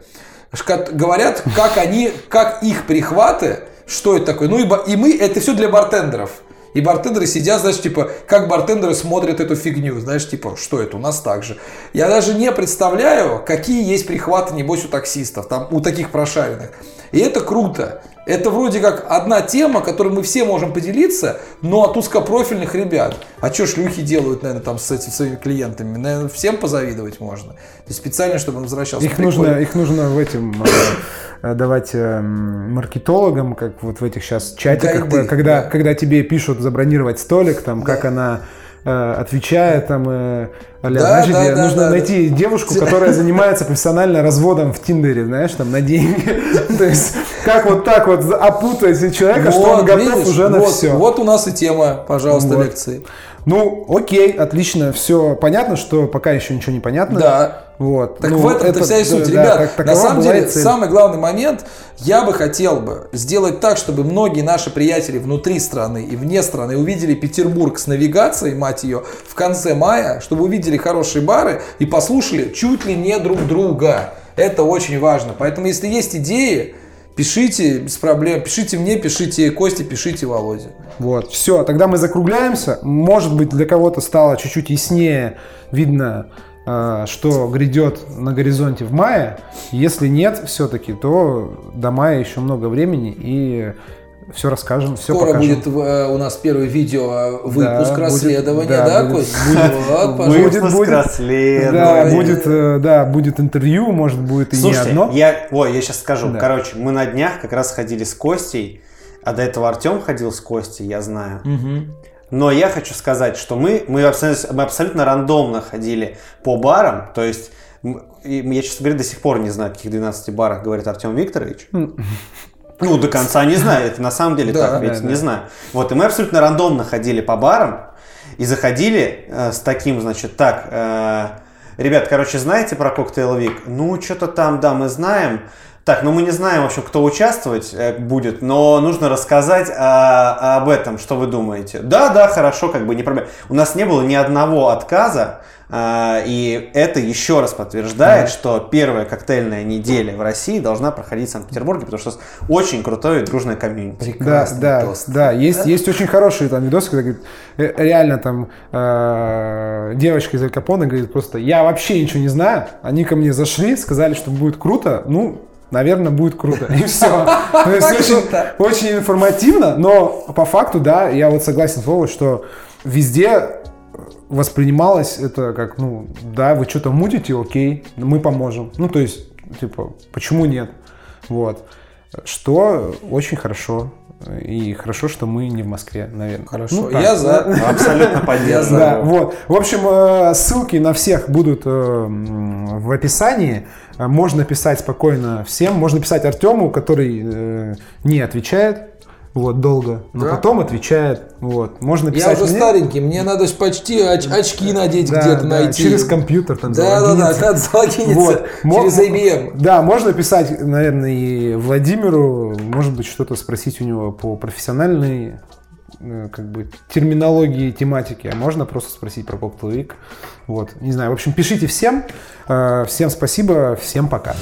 Говорят, как они, как их прихваты, что это такое. Ну и, и мы, это все для бартендеров. И бартендеры сидят, знаешь, типа, как бартендеры смотрят эту фигню, знаешь, типа, что это у нас так же. Я даже не представляю, какие есть прихваты, небось, у таксистов, там, у таких прошаренных. И это круто. Это вроде как одна тема, которой мы все можем поделиться, но от узкопрофильных ребят. А что шлюхи делают, наверное, там с этими своими клиентами? Наверное, всем позавидовать можно. То есть специально, чтобы он возвращался. Их Прикольно. нужно, их нужно в этим э, э, давать э, маркетологам, как вот в этих сейчас чатиках, Гайды, когда, да. когда тебе пишут забронировать столик, там, как она э, отвечает, там, э, а-ля, Да, знаешь, да, да, нужно да, найти девушку, которая (laughs) занимается профессионально разводом в Тиндере, знаешь, там, на деньги. (laughs) То есть, как вот так вот опутать человека, что он готов видишь, уже на вот, все. Вот у нас и тема, пожалуйста, Вот. лекции. Ну, окей, отлично, все понятно, что пока еще ничего не понятно. Да. Вот. Так Ну, в этом-то это- вся и суть. да, Ребят, так- на самом деле, цель. самый главный момент, я бы хотел бы сделать так, чтобы многие наши приятели внутри страны и вне страны увидели Петербург с навигацией, мать ее, в конце мая, чтобы увидели хорошие бары и послушали чуть ли не друг друга. Это очень важно. Поэтому, если есть идеи, пишите без проблем. Пишите мне, пишите Косте, пишите Володе. Вот, все, тогда мы закругляемся. Может быть, для кого-то стало чуть-чуть яснее видно, что грядет на горизонте в мае. Если нет, все-таки, то до мая еще много времени и все расскажем, все Скоро покажем. будет э, у нас первый видео э, выпуск будет, расследования, да, да, будет, Кость? будет. Вот. Будет, Выпуск будет. Да, расследования. будет, э, да, будет интервью, может, будет и Слушайте, не одно. я, ой, я сейчас скажу. Да. Короче, мы на днях как раз ходили с Костей, а до этого Артем ходил с Костей, я знаю. Мгм. Но я хочу сказать, что мы, мы, абсолютно, мы абсолютно рандомно ходили по барам, то есть я, честно говоря, до сих пор не знаю, каких 12 барах говорит Артем Викторович. Ну, до конца не знаю, это на самом деле Да, так, ведь да, не да. знаю. Вот, и мы абсолютно рандомно ходили по барам и заходили э, с таким, значит, так, э, ребят, короче, знаете про коктейл Вик? Ну, что-то там, да, мы знаем. Так, ну мы не знаем, в общем, кто участвовать э, будет, но нужно рассказать а, об этом, что вы думаете. Да, да, хорошо, как бы не проблема. У нас не было ни одного отказа, а, и это еще раз подтверждает, что первая коктейльная неделя в России должна проходить в Санкт-Петербурге, потому что у нас очень крутое и дружное комьюнити. Да, Прекрасный да, тост. да, есть, есть очень хорошие там видосы, когда говорит, э, реально там э, девочка из Аль Капоне говорит просто, я вообще ничего не знаю, они ко мне зашли, сказали, что будет круто, ну, наверное, будет круто, и все. (laughs) Очень информативно, но по факту, да, я вот согласен с Вовой, что везде воспринималось это как, ну, да, вы что-то мутите, окей, мы поможем. Ну, то есть, типа, почему нет? Вот. Что очень хорошо. И хорошо, что мы не в Москве, наверное. Хорошо, Ну, так. я за. (laughs) Абсолютно поддерживаю. Да, вот. В общем, э, ссылки на всех будут э, в описании. Э, Можно писать спокойно всем. Можно писать Артему, который не отвечает. Вот, долго. Но Да. потом отвечает. Вот. Можно Я писать уже мне. старенький, мне надо почти оч- очки надеть Да, где-то да, найти. Через компьютер там Да, да, да, залогиниться. надо залогиниться Вот. Через IBM. Да, можно писать, наверное, и Владимиру, может быть, что-то спросить у него по профессиональной э, как бы терминологии, тематики, а можно просто спросить про Week. Вот, не знаю. В общем, пишите всем. Э, Всем спасибо, всем пока.